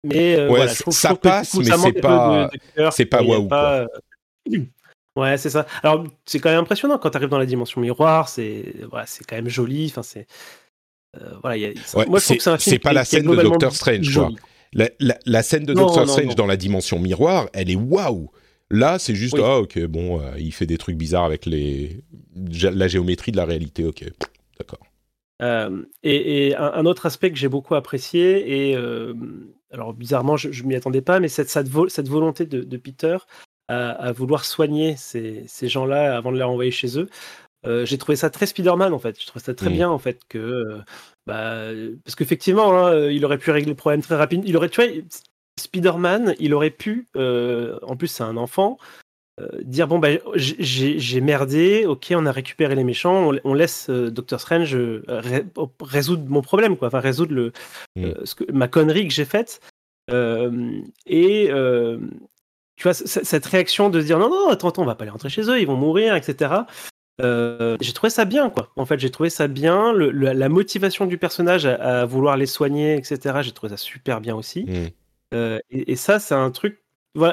Mais euh, Ouais, voilà, c- je trouve, je ça que, passe, coup, mais c'est pas- c'est pas waouh, pas, Ouais, c'est ça. Alors, c'est quand même impressionnant quand tu arrives dans la dimension miroir, c'est voilà, c'est quand même joli. Enfin, c'est euh, voilà, il y a- Ouais, moi je trouve que c'est un film c'est pas qui- la scène de Doctor Strange, quoi. La, la- la scène de Non, Doctor non, Strange non. dans la dimension miroir, elle est waouh. Là, c'est juste Oui. ah ok bon, euh, il fait des trucs bizarres avec les la géométrie de la réalité. Ok, d'accord. Euh, et, et un, un autre aspect que j'ai beaucoup apprécié, et euh, alors bizarrement, je, je m'y attendais pas, mais cette, cette, vo- cette volonté de, de Peter à, à vouloir soigner ces, ces gens-là avant de les renvoyer chez eux, euh, j'ai trouvé ça très Spider-Man en fait. Je trouve ça très Mm. bien en fait que. euh, bah, parce qu'effectivement, hein, il aurait pu régler le problème très rapidement. Il aurait, tu vois, Spider-Man, il aurait pu, euh, en plus c'est un enfant, euh, dire bon bah j- j'ai merdé, ok on a récupéré les méchants, on, on laisse euh, Doctor Strange euh, ré- résoudre mon problème quoi, enfin résoudre le Mm. ce que, ma connerie que j'ai faite et tu vois cette réaction de se dire non non attends, attends on va pas les rentrer chez eux, ils vont mourir etc. Euh, j'ai trouvé ça bien quoi. En fait j'ai trouvé ça bien, le- le- la motivation du personnage à, à vouloir les soigner etc. J'ai trouvé ça super bien aussi. Mm. Euh, et, ça, c'est un truc.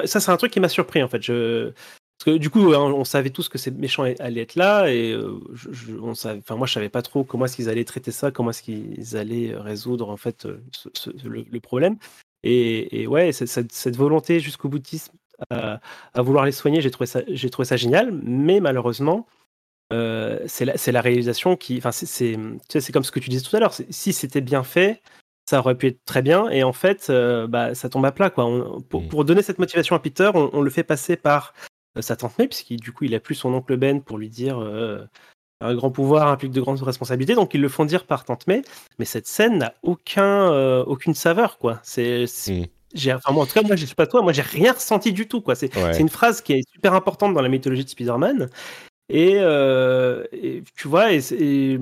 Ça, c'est un truc qui m'a surpris en fait. Parce que du coup, hein, on savait tous que ces méchants allaient être là, et euh, je, je- on savait... enfin, moi, je savais pas trop comment est-ce qu'ils allaient traiter ça, comment est-ce qu'ils allaient résoudre en fait euh, le, problème. Et, ouais, cette, volonté jusqu'au boutisme à, à vouloir les soigner, j'ai trouvé ça, génial. Mais malheureusement, euh, c'est la, la réalisation qui, enfin, c'est, comme ce que tu disais tout à l'heure. Si c'était bien fait, ça aurait pu être très bien. Et en fait, euh, bah, ça tombe à plat. Quoi. On- pour, Mm. pour donner cette motivation à Peter, on, on le fait passer par euh, sa tante May, puisqu'il du coup, il a plus son oncle Ben pour lui dire euh, un grand pouvoir implique de grandes responsabilités. Donc, ils le font dire par tante May. Mais cette scène n'a aucun, aucune saveur. Quoi. C'est, Mm. j'ai, enfin, moi, en tout cas, moi, je sais pas toi, moi, j'ai rien ressenti du tout. Quoi. C'est, Ouais. c'est une phrase qui est super importante dans la mythologie de Spider-Man. Et, et tu vois, et, et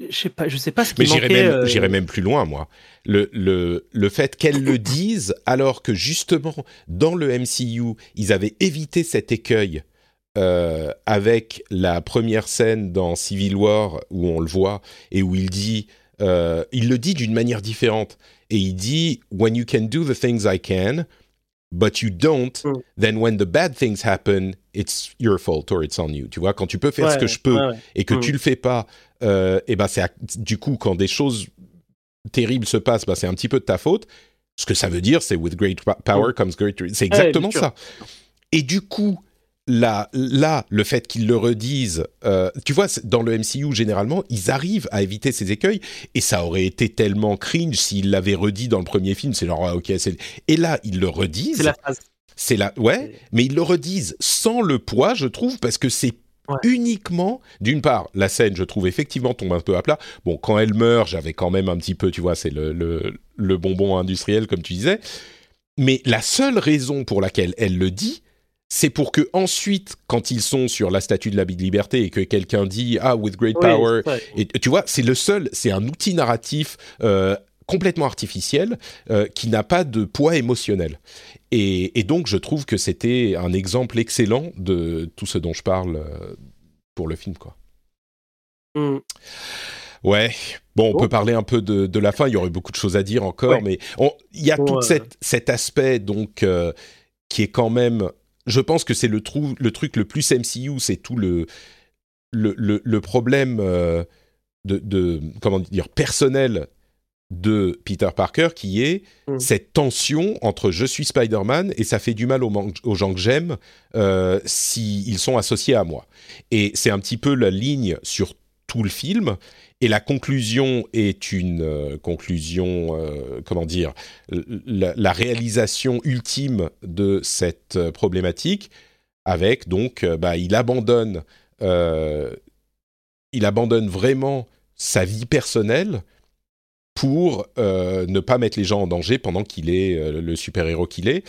je sais pas, je sais pas ce qui Mais j'irais même, euh, j'irais même plus loin, moi. Le, le, le fait qu'elles le disent, alors que justement, dans le MCU, ils avaient évité cet écueil euh, avec la première scène dans Civil War, où on le voit, et où il dit, euh, il le dit d'une manière différente, et il dit, When you can do the things I can, but you don't, Mm. then when the bad things happen, it's your fault or it's on you. Tu vois, quand tu peux faire ce que je peux, ouais, et que Mm. tu le fais pas, euh, et ben c'est du coup quand des choses terribles se passent, ben c'est un petit peu de ta faute. Ce que ça veut dire, c'est with great power comes great. re- C'est exactement ça. et du coup, là, là, le fait qu'ils le redisent, euh, tu vois, dans le MCU, généralement, ils arrivent à éviter ces écueils, et ça aurait été tellement cringe s'ils l'avaient redit dans le premier film, c'est genre, ah, ok, c'est... Et là, ils le redisent. C'est la phrase. C'est là, ouais, mais ils le redisent sans le poids, je trouve, parce que c'est uniquement, d'une part, la scène, je trouve effectivement tombe un peu à plat. Bon, quand elle meurt, j'avais quand même un petit peu, tu vois, c'est le, le, le bonbon industriel, comme tu disais. Mais la seule raison pour laquelle elle le dit, c'est pour que ensuite, quand ils sont sur la statue de la liberté et que quelqu'un dit ah with great power, et tu vois, c'est le seul, c'est un outil narratif euh, complètement artificiel euh, qui n'a pas de poids émotionnel. Et, donc, je trouve que c'était un exemple excellent de tout ce dont je parle euh, pour le film, quoi. Mm. Ouais. Bon, on peut parler un peu de, la fin. Il y aurait beaucoup de choses à dire encore, mais il y a tout cet aspect donc qui est quand même je pense que c'est le, le, truc le plus MCU, c'est tout le, le, le, problème euh, de, de, comment dire, personnel de Peter Parker qui est mm. cette tension entre je suis Spider-Man et ça fait du mal aux, aux gens que j'aime euh, s'ils sont associés à moi. Et c'est un petit peu la ligne sur tout le film. Et la conclusion est une euh, conclusion, euh, comment dire, la, réalisation ultime de cette euh, problématique, avec donc, bah, il abandonne, il abandonne vraiment sa vie personnelle pour ne pas mettre les gens en danger pendant qu'il est le super-héros qu'il est.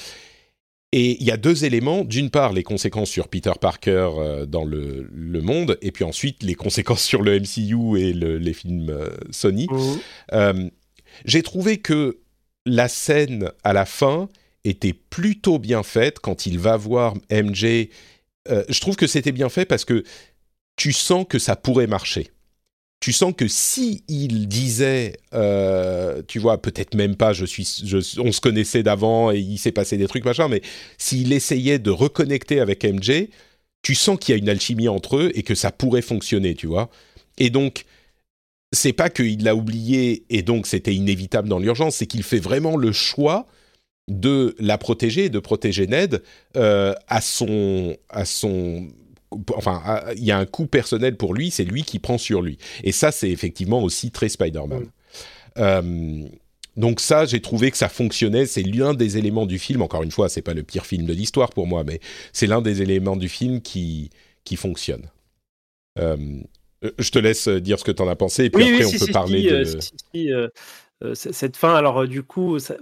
Et il y a deux éléments. D'une part, les conséquences sur Peter Parker euh, dans le, monde, et puis ensuite les conséquences sur le MCU et les films euh, Sony. Mmh. Euh, j'ai trouvé que la scène à la fin était plutôt bien faite quand il va voir MJ. je trouve que c'était bien fait parce que tu sens que ça pourrait marcher tu sens que si il disait, euh, tu vois, peut-être même pas, je suis, on se connaissait d'avant et il s'est passé des trucs machin, mais s'il essayait de reconnecter avec MJ, tu sens qu'il y a une alchimie entre eux et que ça pourrait fonctionner, tu vois. Et donc, c'est pas qu'il l'a oublié et donc c'était inévitable dans l'urgence, c'est qu'il fait vraiment le choix de la protéger, de protéger Ned euh, à son à son enfin, ah, il y a un coût personnel pour lui, c'est lui qui prend sur lui. Et ça, c'est effectivement aussi très Spider-Man. Euh, donc ça, j'ai trouvé que ça fonctionnait. C'est l'un des éléments du film. Encore une fois, c'est pas le pire film de l'histoire pour moi, mais c'est l'un des éléments du film qui qui fonctionne. Euh, je te laisse dire ce que tu en as pensé, et puis après on peut parler de. Euh, cette fin, alors du coup, ça,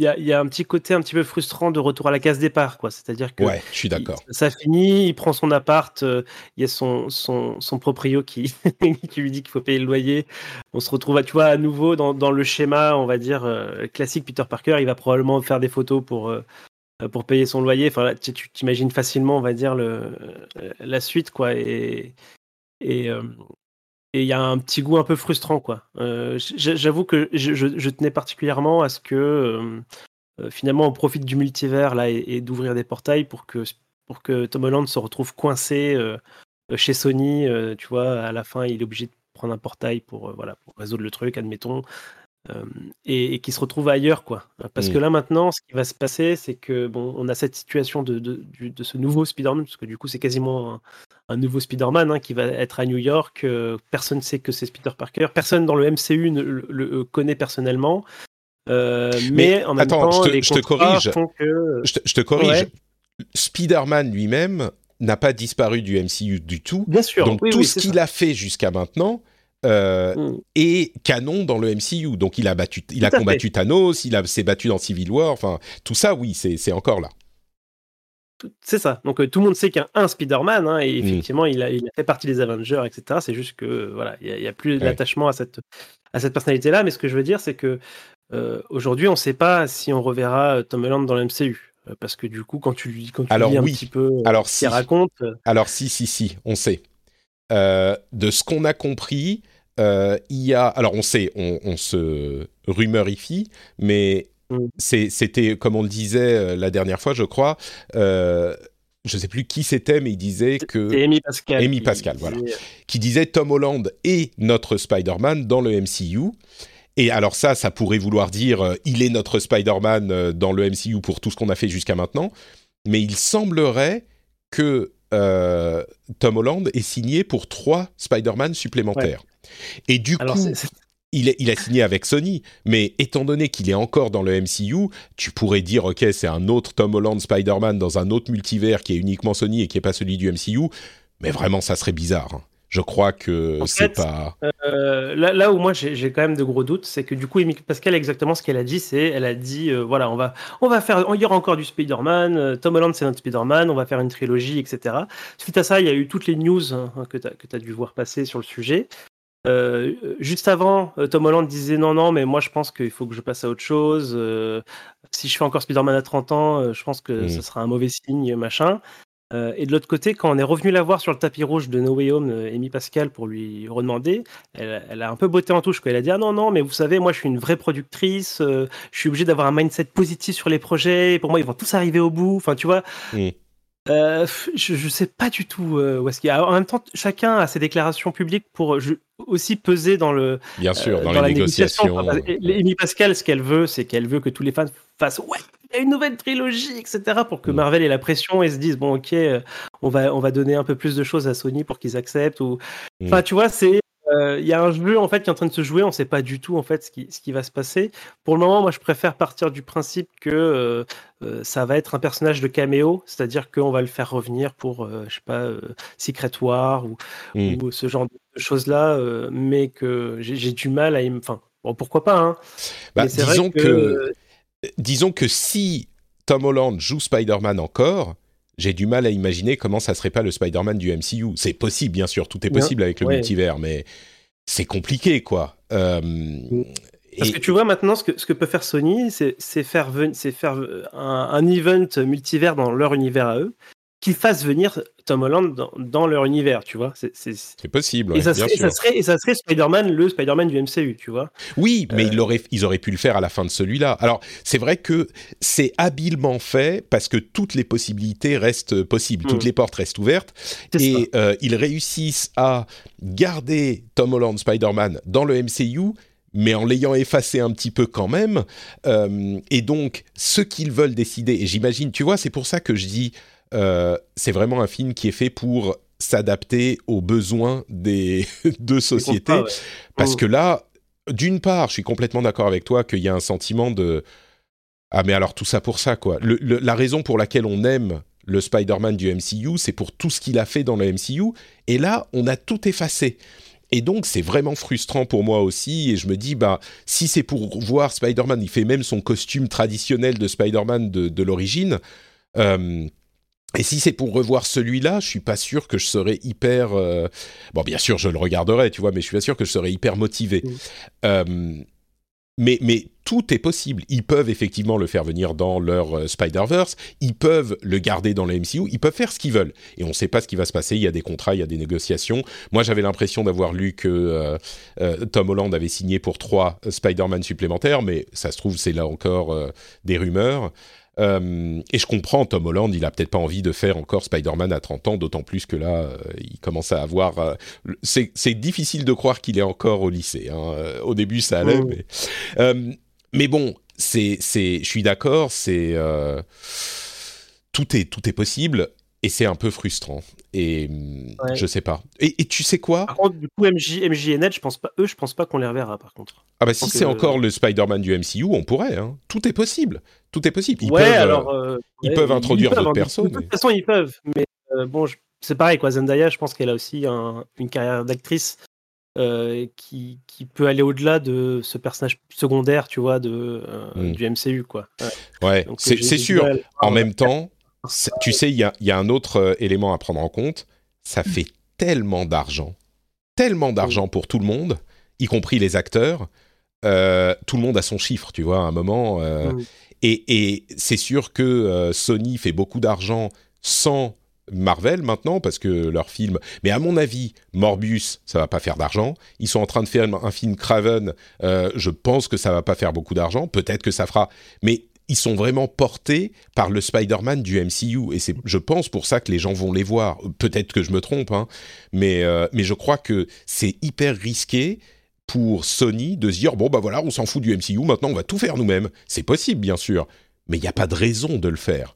il y a, un petit côté un petit peu frustrant de retour à la case départ, quoi. C'est-à-dire que ouais, je suis d'accord. Ça finit, il prend son appart, euh, il y a son, son, son proprio qui, qui lui dit qu'il faut payer le loyer. On se retrouve, tu vois, à nouveau dans, dans le schéma, on va dire euh, classique Peter Parker. Il va probablement faire des photos pour euh, pour payer son loyer. Enfin, tu t'imagines facilement, on va dire le la suite, quoi. Et et et il y a un petit goût un peu frustrant, quoi. Euh, j'avoue que je, tenais particulièrement à ce que euh, euh, finalement on profite du multivers là et, d'ouvrir des portails pour que pour que Tom Holland se retrouve coincé chez Sony. tu vois, à la fin, il est obligé de prendre un portail pour voilà pour résoudre le truc, admettons. et, qui se retrouve ailleurs, quoi. Parce que mm. là maintenant, ce qui va se passer, c'est que bon, on a cette situation de, de, de ce nouveau Spider-Man, parce que du coup, c'est quasiment un nouveau Spider-Man hein, qui va être à New York. Euh, personne ne sait que c'est Peter Parker. Personne dans le MCU ne le, euh, connaît personnellement. Euh, mais, en même temps, je te, je te corrige. Je, te, corrige. Spider-Man lui-même n'a pas disparu du MCU du tout. Bien sûr. Donc tout ce qu'il a fait jusqu'à maintenant mm. est canon dans le MCU. Donc il a battu, il a combattu Thanos, il s'est battu dans Civil War. Enfin tout ça, oui, c'est encore là. C'est ça. Donc euh, tout le monde sait qu'il y a un Spider-Man hein, et mm. effectivement il, a, fait partie des Avengers, etc. C'est juste que voilà, il n'y a, plus d'attachement à cette, à cette personnalité-là. Mais ce que je veux dire, c'est que euh, aujourd'hui, on ne sait pas si on reverra euh, Tom Holland dans le MCU. Parce que du coup, quand tu, quand tu alors, lis un petit peu alors, ce qu'il raconte. Alors si, si, si, on sait. de ce qu'on a compris, il y a. Alors on sait, on, on se rumeurifie, mais. C'était, comme on le disait euh, la dernière fois, je crois, euh, je ne sais plus qui c'était, mais il disait que... Amy Pascal. Amy Pascal, voilà. Qui disait Tom Holland est notre Spider-Man dans le MCU. Et alors ça, ça pourrait vouloir dire euh, il est notre Spider-Man dans le MCU pour tout ce qu'on a fait jusqu'à maintenant. mais il semblerait que euh, Tom Holland est signé pour trois Spider-Man supplémentaires. Et du coup, Il, il, a signé avec Sony, mais étant donné qu'il est encore dans le MCU, tu pourrais dire, ok, c'est un autre Tom Holland Spider-Man dans un autre multivers qui est uniquement Sony et qui n'est pas celui du MCU, mais vraiment, ça serait bizarre. Hein. Je crois que c'est pas. Euh, là, là, où moi j'ai quand même de gros doutes, c'est que du coup, Pascal, exactement ce qu'elle a dit, c'est elle a dit euh, voilà, on va, on va faire, il y aura encore du Spider-Man, euh, Tom Holland c'est notre Spider-Man, on va faire une trilogie, etc. Suite à ça, il y a eu toutes les news hein, que tu as, as, dû voir passer sur le sujet. Juste avant, Tom Holland disait non, non, mais moi je pense qu'il faut que je passe à autre chose. si je fais encore Spider-Man à 30 ans, je pense que mmh. ce sera un mauvais signe, machin. Euh, et de l'autre côté, quand on est revenu la voir sur le tapis rouge de No Way Home, euh, Amy Pascal, pour lui redemander, elle, a un peu botté en touche. Elle a dit Ah non, non, mais vous savez, moi je suis une vraie productrice, euh, je suis obligé d'avoir un mindset positif sur les projets, pour moi ils vont tous arriver au bout. Enfin, tu vois. Je, ne sais pas du tout où est-ce qu'il y a. En même temps, chacun a ses déclarations publiques pour aussi peser dans le. Bien sûr, dans, les négociations. Amy Pascal, ce qu'elle veut, c'est qu'elle veut que tous les fans fassent Ouais, il y a une nouvelle trilogie, etc. pour que mm. Marvel ait la pression et se dise bon ok, euh, on va on va donner un peu plus de choses à Sony pour qu'ils acceptent ou mm. enfin tu vois c'est euh, il y a un jeu en fait qui est en train de se jouer, on ne sait pas du tout en fait ce qui, ce qui va se passer. Pour le moment, moi je préfère partir du principe que euh, ça va être un personnage de caméo, c'est-à-dire qu'on va le faire revenir pour je sais pas Secret War ou, mm. ou, ce genre de choses là, mais que j'ai du mal à enfin bon pourquoi pas hein. Bah, disons que disons que si Tom Holland joue Spider-Man encore, j'ai du mal à imaginer comment ça serait pas le Spider-Man du MCU. C'est possible, bien sûr, tout est possible avec le multivers, mais c'est compliqué, quoi. Euh, Parce que tu vois maintenant ce que, ce que peut faire Sony, c'est faire, faire un, un, event multivers dans leur univers à eux, qui fassent venir Tom Holland dans, leur univers, tu vois. C'est possible. et, ça serait, et, ça serait, Spider-Man, le Spider-Man du MCU, tu vois. Oui, mais ils, euh. auraient, ils auraient pu le faire à la fin de celui-là. Alors, c'est vrai que c'est habilement fait parce que toutes les possibilités restent possibles, toutes mm. les portes restent ouvertes. Et euh, ils réussissent à garder Tom Holland, Spider-Man dans le MCU, mais en l'ayant effacé un petit peu quand même. Euh, et donc, ce qu'ils veulent décider, et j'imagine, tu vois, c'est pour ça que je dis euh, c'est vraiment un film qui est fait pour s'adapter aux besoins des deux sociétés. Parce que là, d'une part, je suis complètement d'accord avec toi qu'il y a un sentiment de ah mais alors tout ça pour ça quoi. la raison pour laquelle on aime le Spider-Man du MCU, c'est pour tout ce qu'il a fait dans le MCU. Et là, on a tout effacé. Et donc, c'est vraiment frustrant pour moi aussi. Et je me dis, bah, si c'est pour voir Spider-Man, il fait même son costume traditionnel de Spider-Man de, l'origine. Euh, et si c'est pour revoir celui-là, je suis pas sûr que je serais hyper. Euh, bon, bien sûr, je le regarderai, tu vois, mais je suis pas sûr que je serais hyper motivé. Euh, mais, mais tout est possible. Ils peuvent effectivement le faire venir dans leur euh, Spider-Verse, ils peuvent le garder dans le MCU, ils peuvent faire ce qu'ils veulent. Et on ne sait pas ce qui va se passer, il y a des contrats, il y a des négociations. Moi, j'avais l'impression d'avoir lu que Tom Holland avait signé pour trois Spider-Man supplémentaires, mais ça se trouve, c'est là encore des rumeurs. Euh, et je comprends, Tom Holland, il a peut-être pas envie de faire encore Spider-Man à 30 ans, d'autant plus que là, euh, il commence à avoir. Euh, c'est difficile de croire qu'il est encore au lycée. Hein. Au début, ça allait, mais, mais bon, c'est, je suis d'accord, c'est tout est tout est possible et c'est un peu frustrant. Et ouais. je sais pas. Et, tu sais quoi? Par contre, du coup, MJ, MJ et Ned, je pense pas, eux, je pense pas qu'on les reverra. Par contre. Ah bah si c'est encore le Spider-Man du MCU, on pourrait. Hein. Tout est possible. Tout est possible. Ils peuvent, alors, euh, ils peuvent introduire d'autres personnes. De toute façon, ils peuvent. Mais euh, bon, c'est pareil quoi. Zendaya, je pense qu'elle a aussi une carrière d'actrice. Euh, qui, qui, peut aller au-delà de ce personnage secondaire, tu vois, de, hmm. du MCU, quoi. Ouais, c'est sûr. En même temps, tu sais, il y a, un autre euh, élément à prendre en compte. Ça fait tellement d'argent, tellement d'argent pour tout le monde, y compris les acteurs. Euh, tout le monde a son chiffre, tu vois, à un moment. Euh, et, c'est sûr que Sony fait beaucoup d'argent sans Marvel maintenant parce que leur film. Mais à mon avis, Morbius, ça va pas faire d'argent. Ils sont en train de faire un film Craven. je pense que ça va pas faire beaucoup d'argent. Peut-être que ça fera. Mais ils sont vraiment portés par le Spider-Man du MCU. Et c'est, je pense, pour ça que les gens vont les voir. Peut-être que je me trompe, hein, mais, euh, mais je crois que c'est hyper risqué pour Sony de se dire bon, bah voilà, on s'en fout du MCU, maintenant on va tout faire nous-mêmes. C'est possible, bien sûr, mais il n'y a pas de raison de le faire.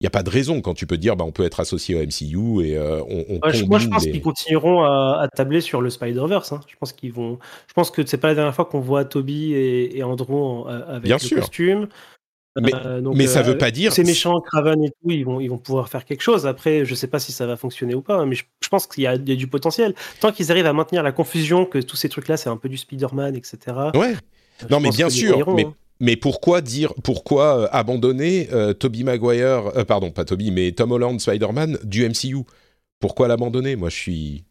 il n'y a pas de raison quand tu peux dire bah, on peut être associé au MCU et euh, on, on Ouais, moi, je pense les- qu'ils continueront à, à tabler sur le Spider-Verse. hein. Je pense qu'ils vont. Je pense que c'est pas la dernière fois qu'on voit Toby et, et Andrew en- euh, avec Bien le sûr. costume. Mais- Euh, donc, mais ça euh, veut pas dire- Ces méchants, Craven et tout, ils vont, ils vont pouvoir faire quelque chose. Après, je sais pas si ça va fonctionner ou pas, hein, mais je, je pense qu'il y, a il y a du potentiel. Tant qu'ils arrivent à maintenir la confusion, que tous ces trucs-là, c'est un peu du Spider-Man, etc. Ouais. je Non, mais bien sûr, mais- hein. Mais pourquoi dire, pourquoi euh, abandonner euh, Toby Maguire, euh, pardon, pas Toby, mais Tom Holland Spider-Man du MCU Pourquoi l'abandonner? Moi, je suis.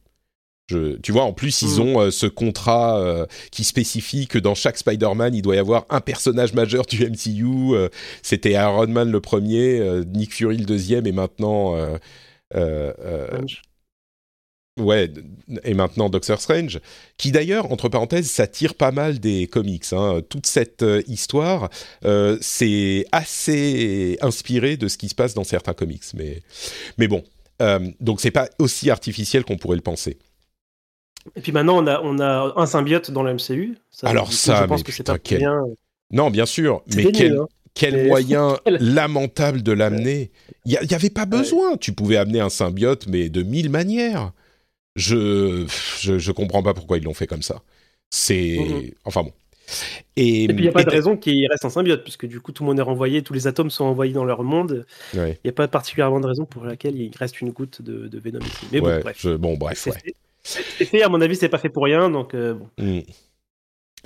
Je, tu vois, en plus, ils Mm. ont euh, ce contrat euh, qui spécifie que dans chaque Spider-Man, il doit y avoir un personnage majeur du MCU. euh, C'était Iron Man le premier, Nick Fury le deuxième, et maintenant. Ouais, et maintenant Doctor Strange, qui d'ailleurs, entre parenthèses, ça tire pas mal des comics. hein. Toute cette histoire, c'est assez inspiré de ce qui se passe dans certains comics. Mais, mais bon, donc c'est pas aussi artificiel qu'on pourrait le penser. Et puis maintenant, on a, on a un symbiote dans le MCU. Ça, Alors coup, ça, je pense mais que c'est pas quel- bien. Non, bien sûr, mais quel, nul, hein. quel moyen lamentable de l'amener. Il y, avait pas Ouais. besoin. Tu pouvais amener un symbiote, mais de mille manières. Je, je, je comprends pas pourquoi ils l'ont fait comme ça. C'est, Mhm. enfin bon. Et, Et puis il n'y a pas de raison qu'il reste un symbiote, puisque du coup tout le monde est renvoyé, tous les atomes sont envoyés dans leur monde. Ouais, Il n'y a pas particulièrement de raison pour laquelle il reste une goutte de, de Venom ici. Mais bon, ouais, bref. je- bon, bref, ouais. Fait. C'est fait, à mon avis, c'est pas fait pour rien, donc euh, bon. Mm.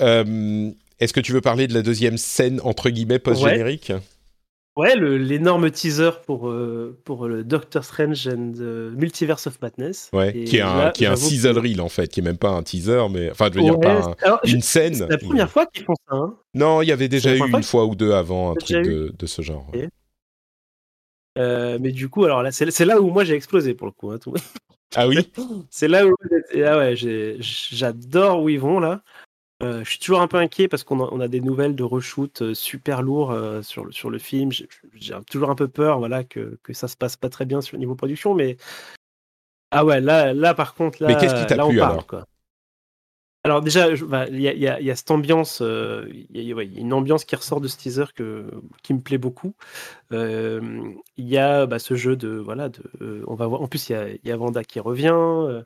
Euh, Est-ce que tu veux parler de la deuxième scène entre guillemets post-générique? Ouais, l'énorme teaser pour, euh, pour le Doctor Strange and the Multiverse of Madness. Ouais, Et qui est un, là, qui est un j'avoue que- sizzle reel en fait, qui est même pas un teaser, mais enfin, je veux dire pas un- alors, je- une scène. C'est la première fois qu'ils font ça. hein. Non, il y avait déjà eu une fois ou deux avant un truc de, de ce genre. Euh, mais du coup, alors là, c'est c'est là où moi j'ai explosé pour le coup. hein, tout. Ah oui C'est là où ah ouais, j'adore où ils vont là. Euh, je suis toujours un peu inquiet parce qu'on a, on a des nouvelles de reshoot euh, super lourds euh, sur, le, sur le film. J'ai toujours un peu peur voilà, que, que ça se passe pas très bien sur le niveau production. Mais ah ouais, là, là par contre, là, Mais qu'est-ce qui t'a plu, parle, alors? quoi. Alors déjà, bah, il y, a, y y cette ambiance, euh, il y, a- ouais, il y a une ambiance qui ressort de ce teaser que, qui me plaît beaucoup. Euh, Il y a bah, ce jeu de voilà, de, euh, on va voir. En plus, il y a, il y a Wanda qui revient. euh,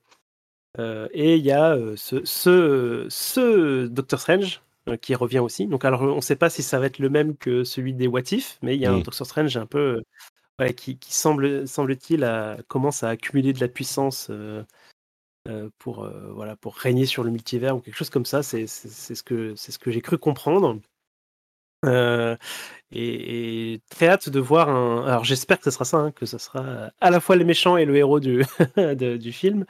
euh, et il y a euh, ce, ce, ce Doctor Strange euh, qui revient aussi. Donc, alors, on ne sait pas si ça va être le même que celui des What If, mais il y a un Mm. Doctor Strange un peu euh, ouais, qui, qui semble, semble-t-il, commence à accumuler de la puissance euh, euh, pour, euh, voilà, pour régner sur le multivers ou quelque chose comme ça. C'est, ce que, c'est ce que j'ai cru comprendre. Euh, et, et très hâte de voir un. Alors j'espère que ce sera ça, hein, que ce sera à la fois les méchants et le héros du, de- du film.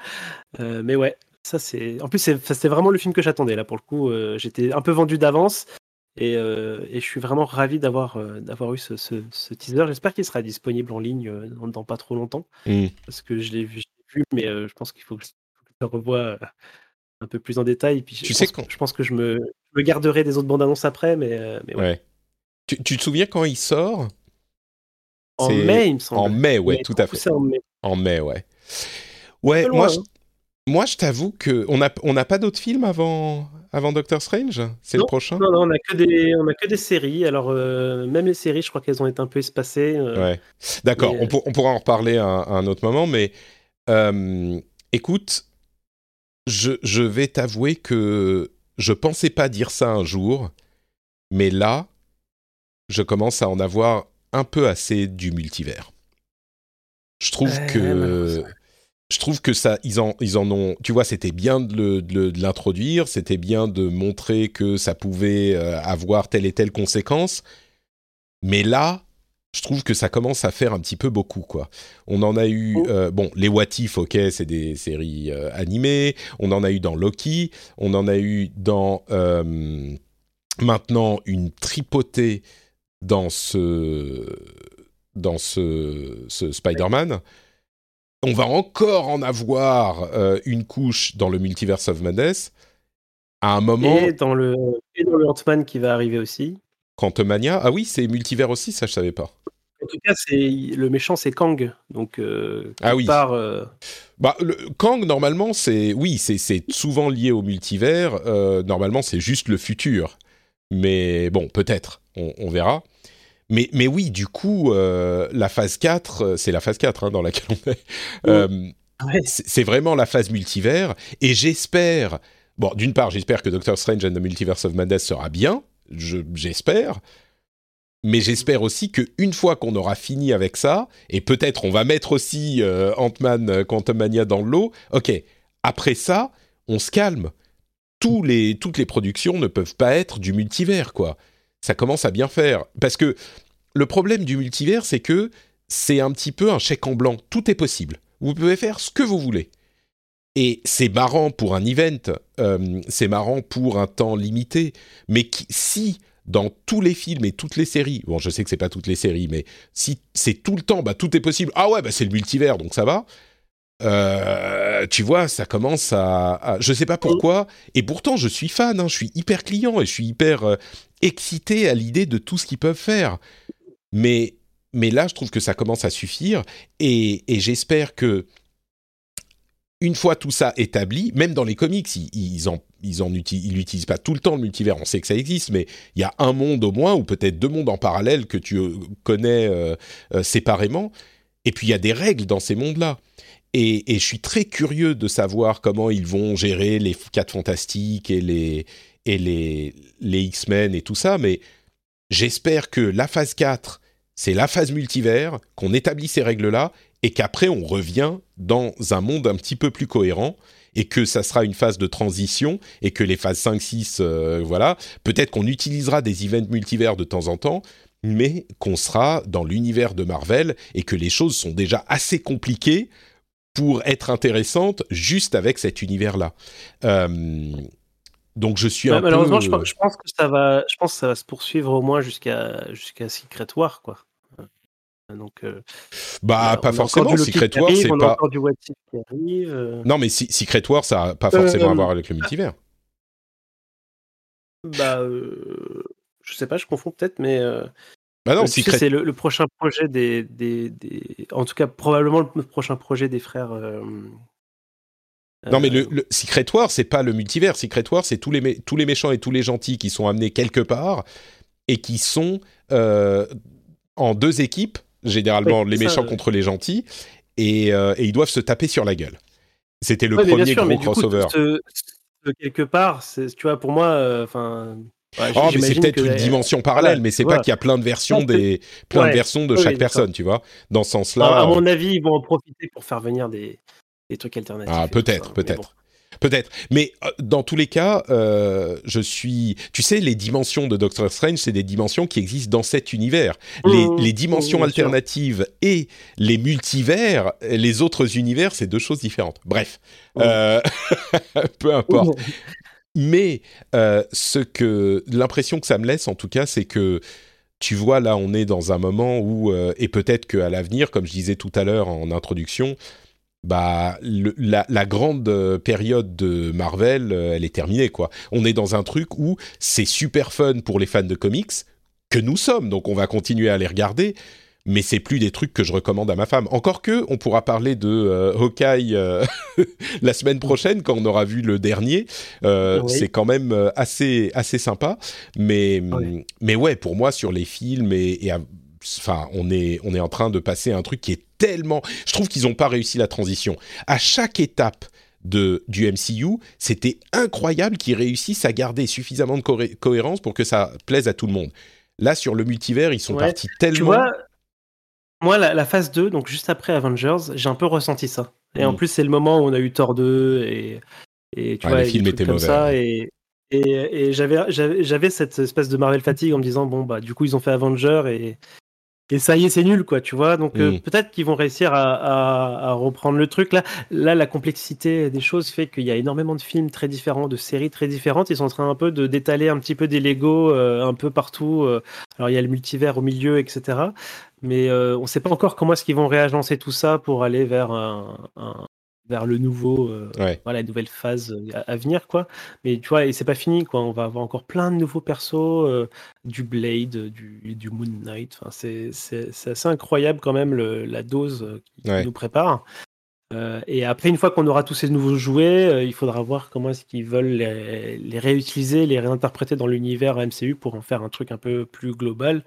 Euh, mais ouais, ça c'est. En plus, c'était vraiment le film que j'attendais là pour le coup. euh, J'étais un peu vendu d'avance et, euh, et je suis vraiment ravi d'avoir euh, d'avoir eu ce, ce- ce teaser. J'espère qu'il sera disponible en ligne euh, dans, dans pas trop longtemps Mm. parce que je l'ai vu, mais euh, je pense qu'il faut que le revoie euh, un peu plus en détail. Puis je Tu pense sais que- je pense que je me, je me garderai des autres bandes annonces après, mais, euh, mais ouais. Ouais. Tu, tu te souviens quand il sort? En mai, il me semble. En mai, ouais, Mais tout à fait. en mai. En mai, ouais. Ouais, moi, je, hein. moi, je t'avoue que on n'a on pas d'autres films avant, avant Doctor Strange? C'est le prochain? Non, non, on a que des, on a que des séries. Alors euh, même les séries, je crois qu'elles ont été un peu espacées. euh, Ouais. D'accord, on, pour- on pourra en reparler à, un- à un autre moment, mais euh, écoute, je, je vais t'avouer que je pensais pas dire ça un jour, mais là, je commence à en avoir un peu assez du multivers. Je trouve Ouais, que je trouve que ça, ils en, ils en ont. Tu vois, c'était bien de l'introduire, c'était bien de montrer que ça pouvait euh, avoir telle et telle conséquence. Mais là, je trouve que ça commence à faire un petit peu beaucoup, quoi. On en a eu, Oh. euh, bon, les What If, ok, c'est des séries euh, animées. On en a eu dans Loki. On en a eu dans euh, maintenant une tripotée dans ce dans ce, ce Spider-Man. On va encore en avoir une couche dans le Multiverse of Madness. À un moment, Et dans le, et dans le Ant-Man qui va arriver aussi. Quantumania. Ah oui, c'est multivers aussi, ça je savais pas. En tout cas, c'est le méchant, c'est Kang. Donc, euh, Ah oui. part, euh, Bah, le, Kang, normalement, c'est. Oui, c'est souvent lié au multivers. euh, normalement, c'est juste le futur. Mais bon, peut-être. On, on verra. Mais, mais oui, du coup, la phase 4, c'est la phase 4 hein, dans laquelle on est. C'est vraiment la phase multivers. Et j'espère. Bon, d'une part, j'espère que Doctor Strange and the Multiverse of Madness sera bien. J'espère. mais j'espère aussi qu'une fois qu'on aura fini avec ça, et peut-être on va mettre aussi euh, Ant-Man euh, Quantum Mania dans l'eau, ok, après ça, on se calme. Toutes les productions ne peuvent pas être du multivers, quoi. Ça commence à bien faire. Parce que le problème du multivers, c'est que c'est un petit peu un chèque en blanc. Tout est possible. Vous pouvez faire ce que vous voulez. Et c'est marrant pour un event, euh, c'est marrant pour un temps limité, mais si dans tous les films et toutes les séries, bon je sais que c'est pas toutes les séries, mais si c'est tout le temps, bah tout est possible. Ah ouais, bah c'est le multivers, donc ça va. Euh, tu vois, ça commence à, je sais pas pourquoi, et pourtant je suis fan, hein, je suis hyper client et je suis hyper euh, excité à l'idée de tout ce qu'ils peuvent faire. Mais mais là, je trouve que ça commence à suffire et, j'espère que une fois tout ça établi, même dans les comics, ils, ils en, utilisent pas tout le temps le multivers. On sait que ça existe, mais il y a un monde au moins ou peut-être deux mondes en parallèle que tu euh, connais euh, euh, séparément. Et puis il y a des règles dans ces mondes-là. Et, je suis très curieux de savoir comment ils vont gérer les quatre fantastiques et les, les X-Men et tout ça. Mais j'espère que la phase 4 c'est la phase multivers, qu'on établit ces règles-là, et qu'après on revient dans un monde un petit peu plus cohérent, et que ça sera une phase de transition, et que les phases 5, 6, euh, voilà, peut-être qu'on utilisera des events multivers de temps en temps, mais qu'on sera dans l'univers de Marvel, et que les choses sont déjà assez compliquées pour être intéressantes juste avec cet univers-là. Euh, donc je suis un malheureusement, peu... je, je, pense que ça va, je pense que ça va se poursuivre au moins jusqu'à jusqu'à Secret War, quoi. Donc, euh, bah, pas forcément. Secret War, c'est pas. Du euh. Non, mais si, Secret War, ça n'a pas forcément à voir avec le multivers. Bah, euh, je sais pas, je confonds peut-être, mais. Bah non, Secret... c'est le, prochain projet des, des, des, En tout cas, probablement le prochain projet des frères. Non, mais le, le Secret War, c'est pas le multivers. Secret War, c'est tous les, tous les méchants et tous les gentils qui sont amenés quelque part et qui sont en deux équipes généralement les méchants contre les gentils, et, euh, et, ils doivent se taper sur la gueule. C'était le premier gros crossover. quelque part, tu vois, pour moi, euh, enfin. oh, mais c'est peut-être une dimension parallèle, mais c'est pas qu'il y a plein de versions des, plein de versions de chaque personne, tu vois. Dans ce sens-là. À, mon avis, ils vont en profiter pour faire venir des, des trucs alternatifs. Ah, peut-être, peut-être. Peut-être. Mais euh, dans tous les cas, euh, je suis. Tu sais, les dimensions de Doctor Strange, c'est des dimensions qui existent dans cet univers. les, mmh. dimensions mmh, alternatives et les multivers, les autres univers, c'est deux choses différentes. Bref, euh, peu importe. Mais ce que l'impression que ça me laisse, en tout cas, c'est que tu vois, là, on est dans un moment où, et peut-être qu'à l'avenir, comme je disais tout à l'heure en introduction, bah la, grande euh, période de Marvel, euh, elle est terminée quoi. On est dans un truc où c'est super fun pour les fans de comics que nous sommes, donc on va continuer à les regarder. Mais c'est plus des trucs que je recommande à ma femme. Encore que, on pourra parler de euh, Hawkeye la semaine prochaine quand on aura vu le dernier. C'est quand même assez assez sympa. Mais mais ouais, pour moi sur les films et, et enfin, on est, on est en train de passer à un truc qui est tellement. Je trouve qu'ils n'ont pas réussi la transition. À chaque étape de, du MCU, c'était incroyable qu'ils réussissent à garder suffisamment de cohérence pour que ça plaise à tout le monde. Là, sur le multivers, ils sont partis tellement. Tu vois, moi, la, phase 2, donc juste après Avengers, j'ai un peu ressenti ça. Et en mm. plus, c'est le moment où on a eu Thor 2 et, et tu vois, les films étaient mauvais. Ça, et, et, j'avais, j'avais cette espèce de Marvel fatigue en me disant bon bah du coup ils ont fait Avengers et et ça y est, c'est nul, quoi, tu vois. Donc euh, peut-être qu'ils vont réussir à, reprendre le truc. Là, là, la complexité des choses fait qu'il y a énormément de films très différents, de séries très différentes. Ils sont en train un peu de d'étaler un petit peu des Lego euh, un peu partout. Euh. Alors il y a le multivers au milieu, etc. Mais on ne sait pas encore comment est-ce qu'ils vont réagencer tout ça pour aller vers un, vers le nouveau, euh, voilà, la nouvelle phase euh, à, venir, quoi. Mais tu vois, et c'est pas fini, quoi. On va avoir encore plein de nouveaux persos, euh, du Blade, du, du Moon Knight. Enfin, c'est, assez incroyable quand même la dose qui nous prépare. et après, une fois qu'on aura tous ces nouveaux jouets, il faudra voir comment est-ce qu'ils veulent les, les, réutiliser, les réinterpréter dans l'univers MCU pour en faire un truc un peu plus global.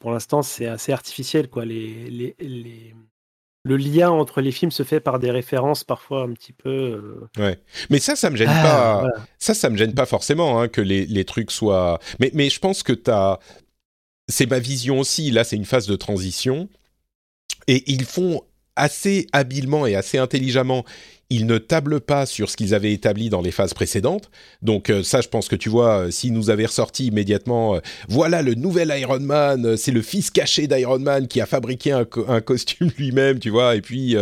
pour l'instant, c'est assez artificiel, quoi. Les, les, les, le lien entre les films se fait par des références parfois un petit peu. Ouais. Mais ça, ça me gêne ah, pas. Ça, ça me gêne pas forcément hein, que les, les, trucs soient. Mais, mais je pense que tu as. C'est ma vision aussi. Là, c'est une phase de transition. Et ils font assez habilement et assez intelligemment, ils ne tablent pas sur ce qu'ils avaient établi dans les phases précédentes. Donc euh, ça, je pense que tu vois, euh, s'ils nous avaient ressorti immédiatement, euh, voilà le nouvel Iron Man, c'est le fils caché d'Iron Man qui a fabriqué un, costume lui-même, tu vois, et puis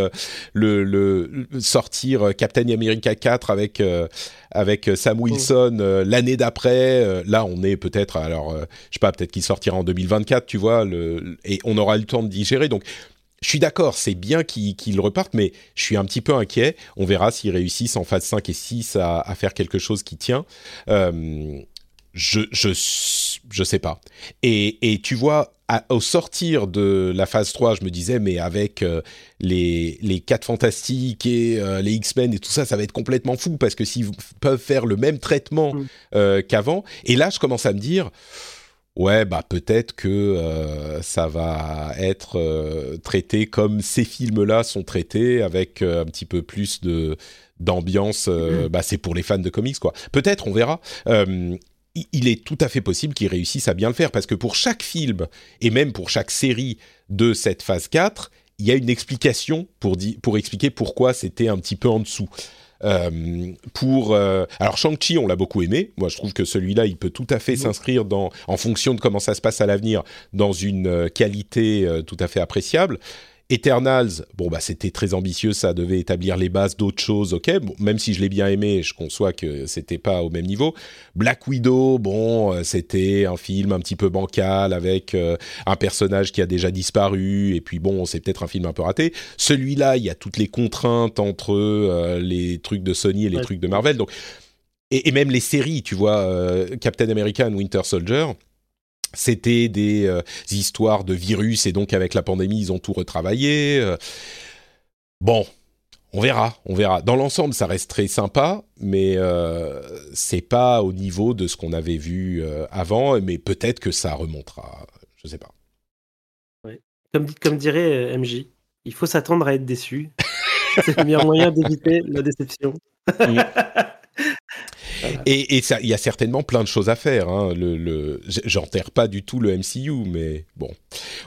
le, sortir Captain America 4 avec avec Sam Wilson l'année d'après. là, on est peut-être, alors je sais pas, peut-être qu'il sortira en 2024, tu vois, le, et on aura le temps de digérer. Donc je suis d'accord, c'est bien qu'ils repartent, mais je suis un petit peu inquiet. On verra s'ils réussissent en phase 5 et 6 à, faire quelque chose qui tient. Euh, je, je, je sais pas. Et, et tu vois, au sortir de la phase 3, je me disais, mais avec euh, les, les 4 fantastiques et euh, les X-Men et tout ça, ça va être complètement fou parce que s'ils peuvent faire le même traitement mm. qu'avant. Et là, je commence à me dire ouais, bah peut-être que euh, ça va être euh, traité comme ces films-là sont traités, avec euh, un petit peu plus de d'ambiance. Mm. bah c'est pour les fans de comics, quoi. Peut-être, on verra. il est tout à fait possible qu'ils réussissent à bien le faire parce que pour chaque film et même pour chaque série de cette phase 4, il y a une explication pour, pour expliquer pourquoi c'était un petit peu en dessous. Euh, pour euh, alors Shang-Chi, on l'a beaucoup aimé. Moi, je trouve que celui-là, il peut tout à fait s'inscrire dans, en fonction de comment ça se passe à l'avenir, dans une euh, qualité tout à fait appréciable. Eternals, bon bah c'était très ambitieux, ça devait établir les bases d'autres choses, ok. même si je l'ai bien aimé, je conçois que c'était pas au même niveau. Black Widow, bon, euh, c'était un film un petit peu bancal avec euh, un personnage qui a déjà disparu et puis bon, c'est peut-être un film un peu raté. Celui-là, il y a toutes les contraintes entre euh, les trucs de Sony et les trucs de Marvel, donc et, même les séries, tu vois, Captain America Winter Soldier c'était des euh, histoires de virus et donc avec la pandémie, ils ont tout retravaillé. Euh. bon, on verra, on verra. Dans l'ensemble, ça reste très sympa, mais euh, c'est pas au niveau de ce qu'on avait vu avant, mais peut-être que ça remontera. Je sais pas. Comme, comme dirait MJ, il faut s'attendre à être déçu. c'est le meilleur moyen d'éviter la déception. Et il y a certainement plein de choses à faire. Hein. Le, J'enterre pas du tout le MCU, mais bon,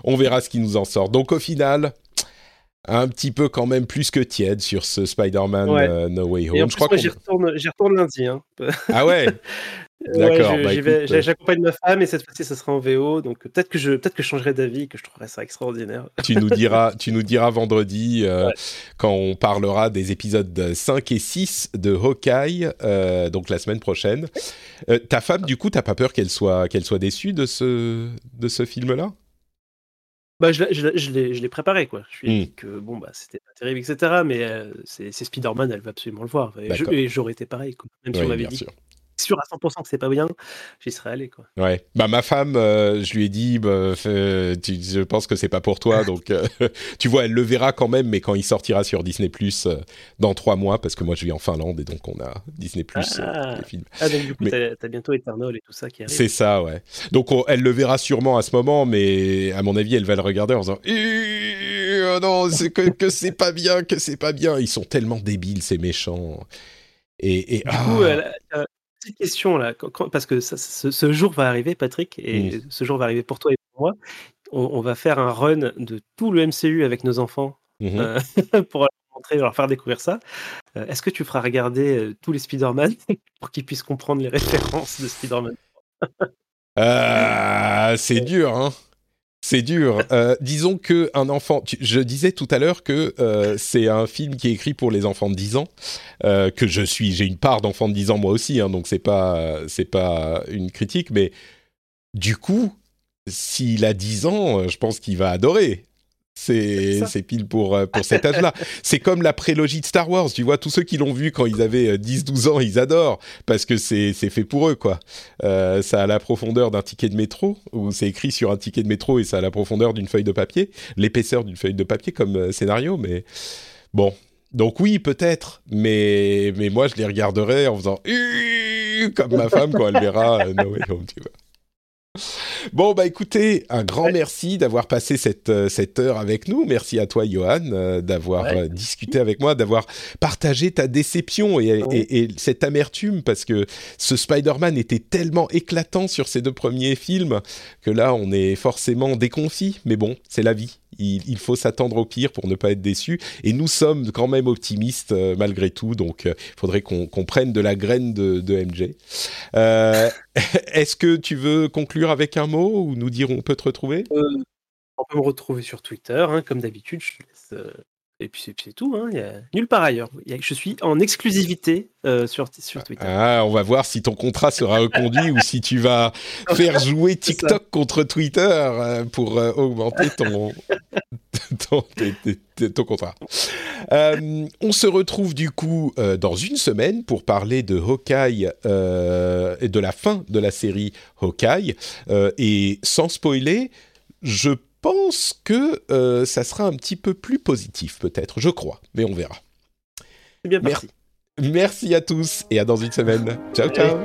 on verra ce qui nous en sort. Donc au final, un petit peu quand même plus que tiède sur ce Spider-Man euh, No Way Home. je crois j'y retourne, retourne, lundi. Hein. Ah ouais? D'accord. Bah, j'accompagne ma femme et cette fois-ci, ça sera en VO. Donc peut-être que je, peut-être que je changerai d'avis, que je trouverai ça extraordinaire. tu nous diras, tu nous diras vendredi euh, quand on parlera des épisodes 5 et 6 de Hawkeye, euh, donc la semaine prochaine. Euh, ta femme, du coup, t'as pas peur qu'elle soit, qu'elle soit déçue de ce, de ce film-là? Bah, je, je, je l'ai préparé, quoi. Je lui ai hmm. dit que bon, bah, c'était pas terrible, etc. Mais c'est Spider-Man, elle va absolument le voir. Et j'aurais été pareil, quoi. même si on m'avait dit. Sûr sûr à 100% que c'est pas bien, j'y serais allé. Quoi. Ouais. Bah, ma femme, euh, je lui ai dit, bah, tu, je pense que c'est pas pour toi. donc, euh, tu vois, elle le verra quand même, mais quand il sortira sur Disney Plus euh, dans trois mois, parce que moi je vis en Finlande et donc on a Disney Plus ah. les films. Ah, donc du coup, t'as, as bientôt Eternal et tout ça qui arrive. C'est ça, ouais. Donc, elle le verra sûrement à ce moment, mais à mon avis, elle va le regarder en disant, oh non, que, que c'est pas bien, que c'est pas bien. Ils sont tellement débiles, ces méchants. Et, et du coup, ah petite question là, parce que ce, jour va arriver, Patrick, et ce jour va arriver pour toi et pour moi. On, va faire un run de tout le MCU avec nos enfants mmh euh, pour leur montrer, leur faire découvrir ça. Euh, est-ce que tu feras regarder euh, tous les Spider-Man pour qu'ils puissent comprendre les références de Spider-Man? C'est dur, hein c'est dur. Euh, disons que un enfant. je disais tout à l'heure que euh, c'est un film qui est écrit pour les enfants de 10 ans. Euh, que je suis. J'ai une part d'enfant de 10 ans moi aussi, hein, donc c'est pas c'est pas une critique, mais du coup, s'il a 10 ans, je pense qu'il va adorer. C'est pile pour, euh, pour cet âge-là. c'est comme la prélogie de Star Wars, tu vois, tous ceux qui l'ont vu quand ils avaient 10-12 euh, ans, ils adorent, parce que c'est fait pour eux, quoi. Euh, ça a la profondeur d'un ticket de métro, ou c'est écrit sur un ticket de métro et ça a la profondeur d'une feuille de papier, l'épaisseur d'une feuille de papier comme scénario, mais bon. Donc oui, peut-être, mais, mais moi je les regarderai en faisant comme ma femme quand elle verra No Way Home, tu vois. Bon, bah écoutez, un grand merci d'avoir passé cette, euh, cette heure avec nous. Merci à toi, Johan, euh, d'avoir euh, discuté avec moi, d'avoir partagé ta déception et, et, cette amertume, parce que ce Spider-Man était tellement éclatant sur ces deux premiers films que là, on est forcément déconfit. Mais bon, c'est la vie il, faut s'attendre au pire pour ne pas être déçu. Et nous sommes quand même optimistes euh, malgré tout, donc il euh, faudrait qu'on prenne de la graine de, MJ. Euh, est-ce que tu veux conclure avec un mot ou nous dire où on peut te retrouver? On peut me retrouver sur Twitter, hein, comme d'habitude. Je laisse et puis c'est tout, hein. il y a nulle part ailleurs. Je suis en exclusivité euh, sur, sur Twitter. Ah, on va voir si ton contrat sera reconduit ou si tu vas faire jouer TikTok contre Twitter euh, pour euh, augmenter ton, ton, contrat. on se retrouve du coup dans une semaine pour parler de Hawkeye et de la fin de la série Hawkeye. et sans spoiler, je pense que euh, ça sera un petit peu plus positif, peut-être, je crois, mais on verra. C'est bien, merci. Merci à tous et à dans une semaine. ciao. ciao.